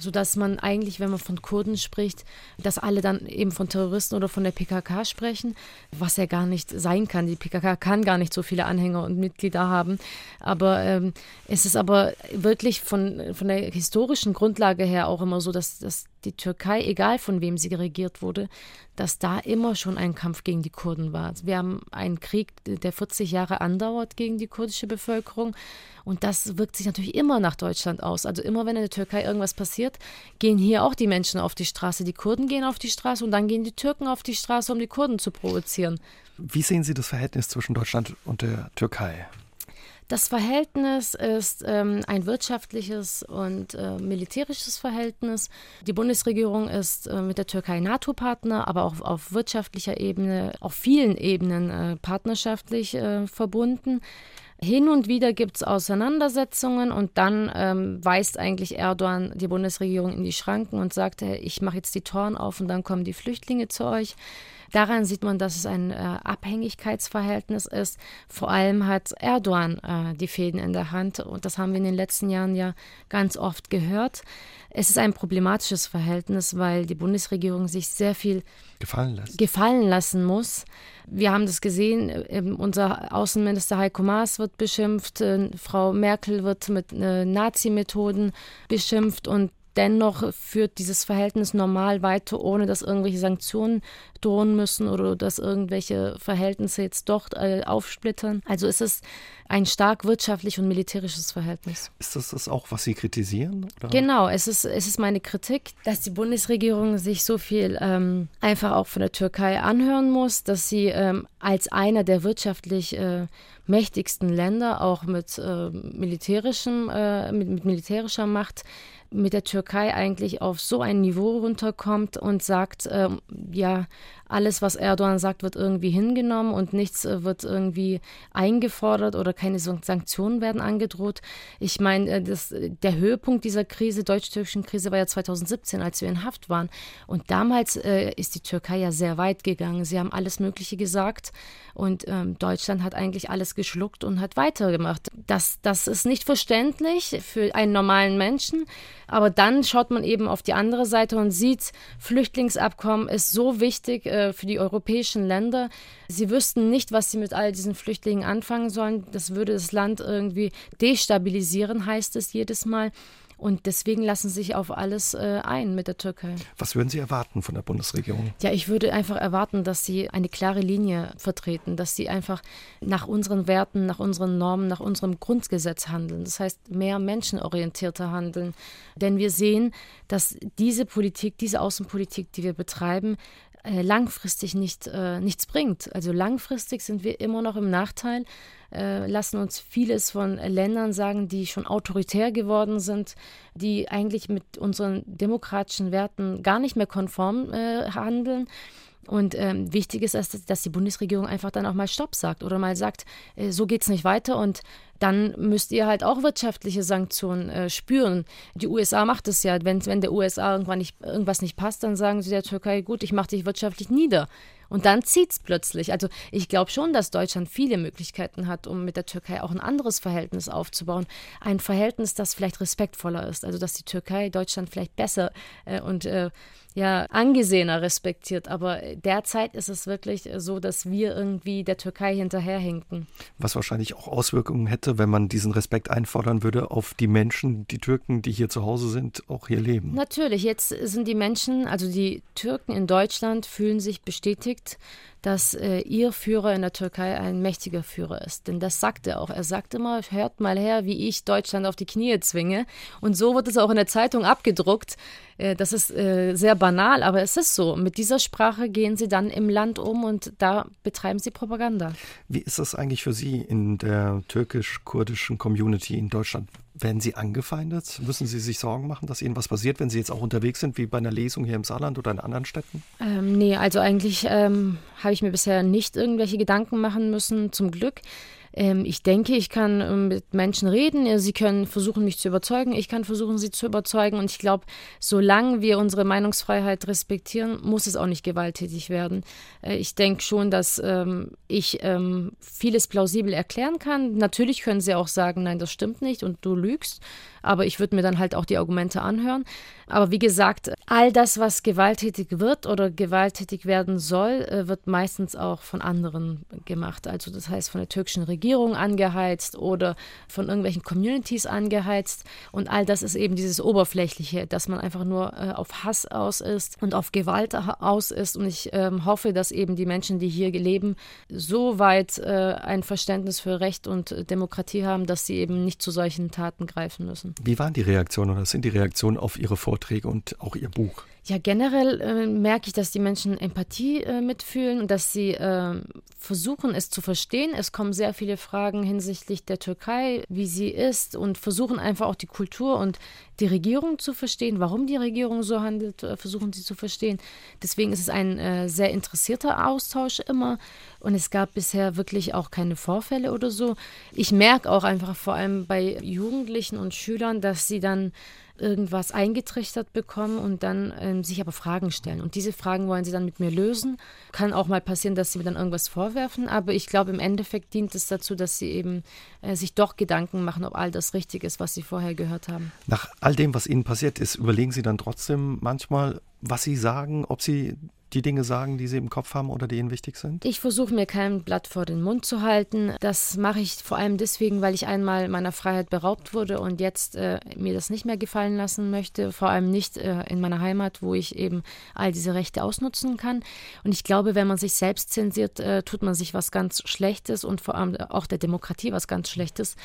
Speaker 3: sodass man eigentlich, wenn man von Kurden spricht, dass alle dann eben von Terroristen oder von der PKK sprechen, was ja gar nicht sein kann. Die PKK kann gar nicht so viele Anhänger und Mitglieder haben. Aber ähm, es ist aber wirklich von, von der historischen Grundlage her auch immer so, dass, dass die Türkei, egal von wem sie regiert wurde, dass da immer schon ein Kampf gegen die Kurden war. Wir haben einen Krieg, der 40 Jahre andauert gegen die kurdische Bevölkerung und das wirkt sich natürlich immer nach Deutschland aus. Also immer wenn in der Türkei irgendwas passiert, gehen hier auch die Menschen auf die Straße. Die Kurden gehen auf die Straße und dann gehen die Türken auf die Straße, um die Kurden zu provozieren.
Speaker 2: Wie sehen Sie das Verhältnis zwischen Deutschland und der Türkei?
Speaker 3: Das Verhältnis ist ähm, ein wirtschaftliches und äh, militärisches Verhältnis. Die Bundesregierung ist äh, mit der Türkei NATO-Partner, aber auch auf wirtschaftlicher Ebene, auf vielen Ebenen äh, partnerschaftlich äh, verbunden. Hin und wieder gibt es Auseinandersetzungen und dann ähm, weist eigentlich Erdogan die Bundesregierung in die Schranken und sagt, ich mache jetzt die Toren auf und dann kommen die Flüchtlinge zu euch. Daran sieht man, dass es ein äh, Abhängigkeitsverhältnis ist. Vor allem hat Erdogan äh, die Fäden in der Hand und das haben wir in den letzten Jahren ja ganz oft gehört. Es ist ein problematisches Verhältnis, weil die Bundesregierung sich sehr viel
Speaker 2: gefallen, lässt.
Speaker 3: gefallen lassen muss. Wir haben das gesehen, äh, unser Außenminister Heiko Maas wird beschimpft, äh, Frau Merkel wird mit äh, Nazi-Methoden beschimpft und dennoch führt dieses Verhältnis normal weiter, ohne dass irgendwelche Sanktionen drohen müssen oder dass irgendwelche Verhältnisse jetzt doch äh, aufsplittern. Also ist es ein stark wirtschaftlich und militärisches Verhältnis.
Speaker 2: Ist das das auch, was Sie kritisieren?
Speaker 3: Oder? Genau, es ist, es ist meine Kritik, dass die Bundesregierung sich so viel ähm, einfach auch von der Türkei anhören muss, dass sie ähm, als einer der wirtschaftlich äh, mächtigsten Länder auch mit, äh, militärischem, äh, mit, mit militärischer Macht mit der Türkei eigentlich auf so ein Niveau runterkommt und sagt, ähm, ja, alles, was Erdogan sagt, wird irgendwie hingenommen und nichts äh, wird irgendwie eingefordert oder keine Sanktionen werden angedroht. Ich meine, äh, das, der Höhepunkt dieser Krise, deutsch-türkischen Krise, war ja 2017, als wir in Haft waren. Und damals äh, ist die Türkei ja sehr weit gegangen. Sie haben alles Mögliche gesagt. Und ähm, Deutschland hat eigentlich alles geschluckt und hat weitergemacht. Das, das ist nicht verständlich für einen normalen Menschen. Aber dann schaut man eben auf die andere Seite und sieht, Flüchtlingsabkommen ist so wichtig äh, für die europäischen Länder. Sie wüssten nicht, was sie mit all diesen Flüchtlingen anfangen sollen. Das würde das Land irgendwie destabilisieren, heißt es jedes Mal. Und deswegen lassen sie sich auf alles äh, ein mit der Türkei.
Speaker 2: Was würden Sie erwarten von der Bundesregierung?
Speaker 3: Ja, ich würde einfach erwarten, dass sie eine klare Linie vertreten, dass sie einfach nach unseren Werten, nach unseren Normen, nach unserem Grundgesetz handeln. Das heißt, mehr menschenorientierter handeln. Denn wir sehen, dass diese Politik, diese Außenpolitik, die wir betreiben, äh, langfristig nicht, äh, nichts bringt. Also langfristig sind wir immer noch im Nachteil, äh, lassen uns vieles von Ländern sagen, die schon autoritär geworden sind, die eigentlich mit unseren demokratischen Werten gar nicht mehr konform äh, handeln. Und ähm, wichtig ist, dass, dass, die Bundesregierung einfach dann auch mal Stopp sagt oder mal sagt, äh, so geht es nicht weiter und dann müsst ihr halt auch wirtschaftliche Sanktionen äh, spüren. Die USA macht es ja, wenn, wenn der USA irgendwann nicht, irgendwas nicht passt, dann sagen sie der Türkei, gut, ich mache dich wirtschaftlich nieder. Und dann zieht es plötzlich. Also ich glaube schon, dass Deutschland viele Möglichkeiten hat, um mit der Türkei auch ein anderes Verhältnis aufzubauen. Ein Verhältnis, das vielleicht respektvoller ist. Also dass die Türkei Deutschland vielleicht besser äh, und äh, ja, angesehener respektiert. Aber derzeit ist es wirklich so, dass wir irgendwie der Türkei hinterherhinken.
Speaker 2: Was wahrscheinlich auch Auswirkungen hätte, wenn man diesen Respekt einfordern würde auf die Menschen, die Türken, die hier zu Hause sind, auch hier leben.
Speaker 3: Natürlich, jetzt sind die Menschen, also die Türken in Deutschland, fühlen sich bestätigt dass äh, ihr Führer in der Türkei ein mächtiger Führer ist. Denn das sagt er auch. Er sagt immer, hört mal her, wie ich Deutschland auf die Knie zwinge. Und so wird es auch in der Zeitung abgedruckt. Äh, das ist äh, sehr banal, aber es ist so. Mit dieser Sprache gehen sie dann im Land um und da betreiben sie Propaganda.
Speaker 2: Wie ist das eigentlich für Sie in der türkisch-kurdischen Community in Deutschland? Werden Sie angefeindet? Müssen Sie sich Sorgen machen, dass Ihnen was passiert, wenn Sie jetzt auch unterwegs sind, wie bei einer Lesung hier im Saarland oder in anderen Städten?
Speaker 3: Ähm, nee, also eigentlich ähm, habe ich mir bisher nicht irgendwelche Gedanken machen müssen, zum Glück. Ähm, ich denke, ich kann ähm, mit Menschen reden. Sie können versuchen, mich zu überzeugen. Ich kann versuchen, sie zu überzeugen. Und ich glaube, solange wir unsere Meinungsfreiheit respektieren, muss es auch nicht gewalttätig werden. Äh, ich denke schon, dass ähm, ich ähm, vieles plausibel erklären kann. Natürlich können sie auch sagen, nein, das stimmt nicht und du lügst. Aber ich würde mir dann halt auch die Argumente anhören. Aber wie gesagt, all das, was gewalttätig wird oder gewalttätig werden soll, äh, wird meistens auch von anderen gemacht. Also das heißt von der türkischen Regierung angeheizt oder von irgendwelchen Communities angeheizt. Und all das ist eben dieses Oberflächliche, dass man einfach nur äh, auf Hass aus ist und auf Gewalt aus ist. Und ich ähm, hoffe, dass eben die Menschen, die hier leben, so weit äh, ein Verständnis für Recht und Demokratie haben, dass sie eben nicht zu solchen Taten greifen müssen.
Speaker 2: Wie waren die Reaktionen oder sind die Reaktionen auf Ihre Vorträge und auch Ihr Buch?
Speaker 3: Ja, generell äh, merke ich, dass die Menschen Empathie äh, mitfühlen und dass sie äh, versuchen, es zu verstehen. Es kommen sehr viele Fragen hinsichtlich der Türkei, wie sie ist und versuchen einfach auch die Kultur und die Regierung zu verstehen. Warum die Regierung so handelt, äh, versuchen sie zu verstehen. Deswegen ist es ein äh, sehr interessierter Austausch immer und es gab bisher wirklich auch keine Vorfälle oder so. Ich merke auch einfach vor allem bei Jugendlichen und Schülern, dass sie dann irgendwas eingetrichtert bekommen und dann ähm, sich aber Fragen stellen. Und diese Fragen wollen sie dann mit mir lösen. Kann auch mal passieren, dass sie mir dann irgendwas vorwerfen, aber ich glaube, im Endeffekt dient es dazu, dass sie eben äh, sich doch Gedanken machen, ob all das richtig ist, was sie vorher gehört haben.
Speaker 2: Nach all dem, was ihnen passiert ist, überlegen sie dann trotzdem manchmal, was sie sagen, ob sie die Dinge sagen, die Sie im Kopf haben oder die Ihnen wichtig sind?
Speaker 3: Ich versuche mir kein Blatt vor den Mund zu halten. Das mache ich vor allem deswegen, weil ich einmal meiner Freiheit beraubt wurde und jetzt äh, mir das nicht mehr gefallen lassen möchte. Vor allem nicht äh, in meiner Heimat, wo ich eben all diese Rechte ausnutzen kann. Und ich glaube, wenn man sich selbst zensiert, äh, tut man sich was ganz Schlechtes und vor allem auch der Demokratie was ganz Schlechtes.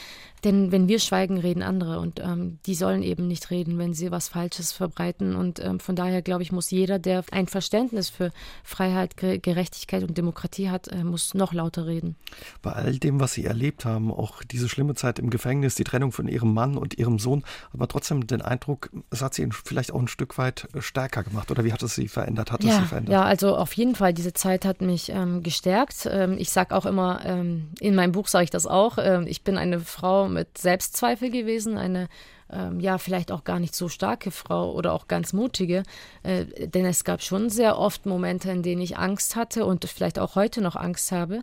Speaker 3: Denn wenn wir schweigen, reden andere und ähm, die sollen eben nicht reden, wenn sie was Falsches verbreiten. Und ähm, von daher glaube ich, muss jeder, der ein Verständnis für Freiheit, Gerechtigkeit und Demokratie hat, äh, muss noch lauter reden.
Speaker 2: Bei all dem, was Sie erlebt haben, auch diese schlimme Zeit im Gefängnis, die Trennung von Ihrem Mann und Ihrem Sohn, aber trotzdem den Eindruck, es hat Sie vielleicht auch ein Stück weit äh, stärker gemacht oder wie hat es Sie verändert? Hat
Speaker 3: ja,
Speaker 2: es Sie verändert?
Speaker 3: Ja, also auf jeden Fall, diese Zeit hat mich ähm, gestärkt. Ähm, ich sage auch immer, ähm, in meinem Buch sage ich das auch, ähm, ich bin eine Frau mit Selbstzweifel gewesen, eine ähm, ja, vielleicht auch gar nicht so starke Frau oder auch ganz mutige, äh, denn es gab schon sehr oft Momente, in denen ich Angst hatte und vielleicht auch heute noch Angst habe.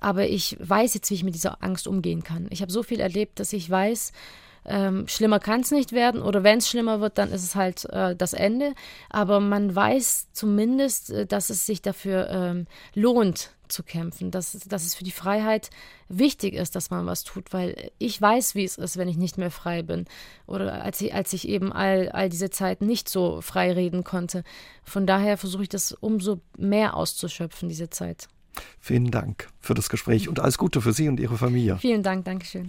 Speaker 3: Aber ich weiß jetzt, wie ich mit dieser Angst umgehen kann. Ich habe so viel erlebt, dass ich weiß, ähm, schlimmer kann es nicht werden oder wenn es schlimmer wird, dann ist es halt äh, das Ende. Aber man weiß zumindest, äh, dass es sich dafür ähm, lohnt zu kämpfen, dass, dass es für die Freiheit wichtig ist, dass man was tut, weil ich weiß, wie es ist, wenn ich nicht mehr frei bin oder als ich, als ich eben all, all diese Zeit nicht so frei reden konnte. Von daher versuche ich das umso mehr auszuschöpfen, diese Zeit.
Speaker 2: Vielen Dank für das Gespräch und alles Gute für Sie und Ihre Familie.
Speaker 3: Vielen Dank, Dankeschön.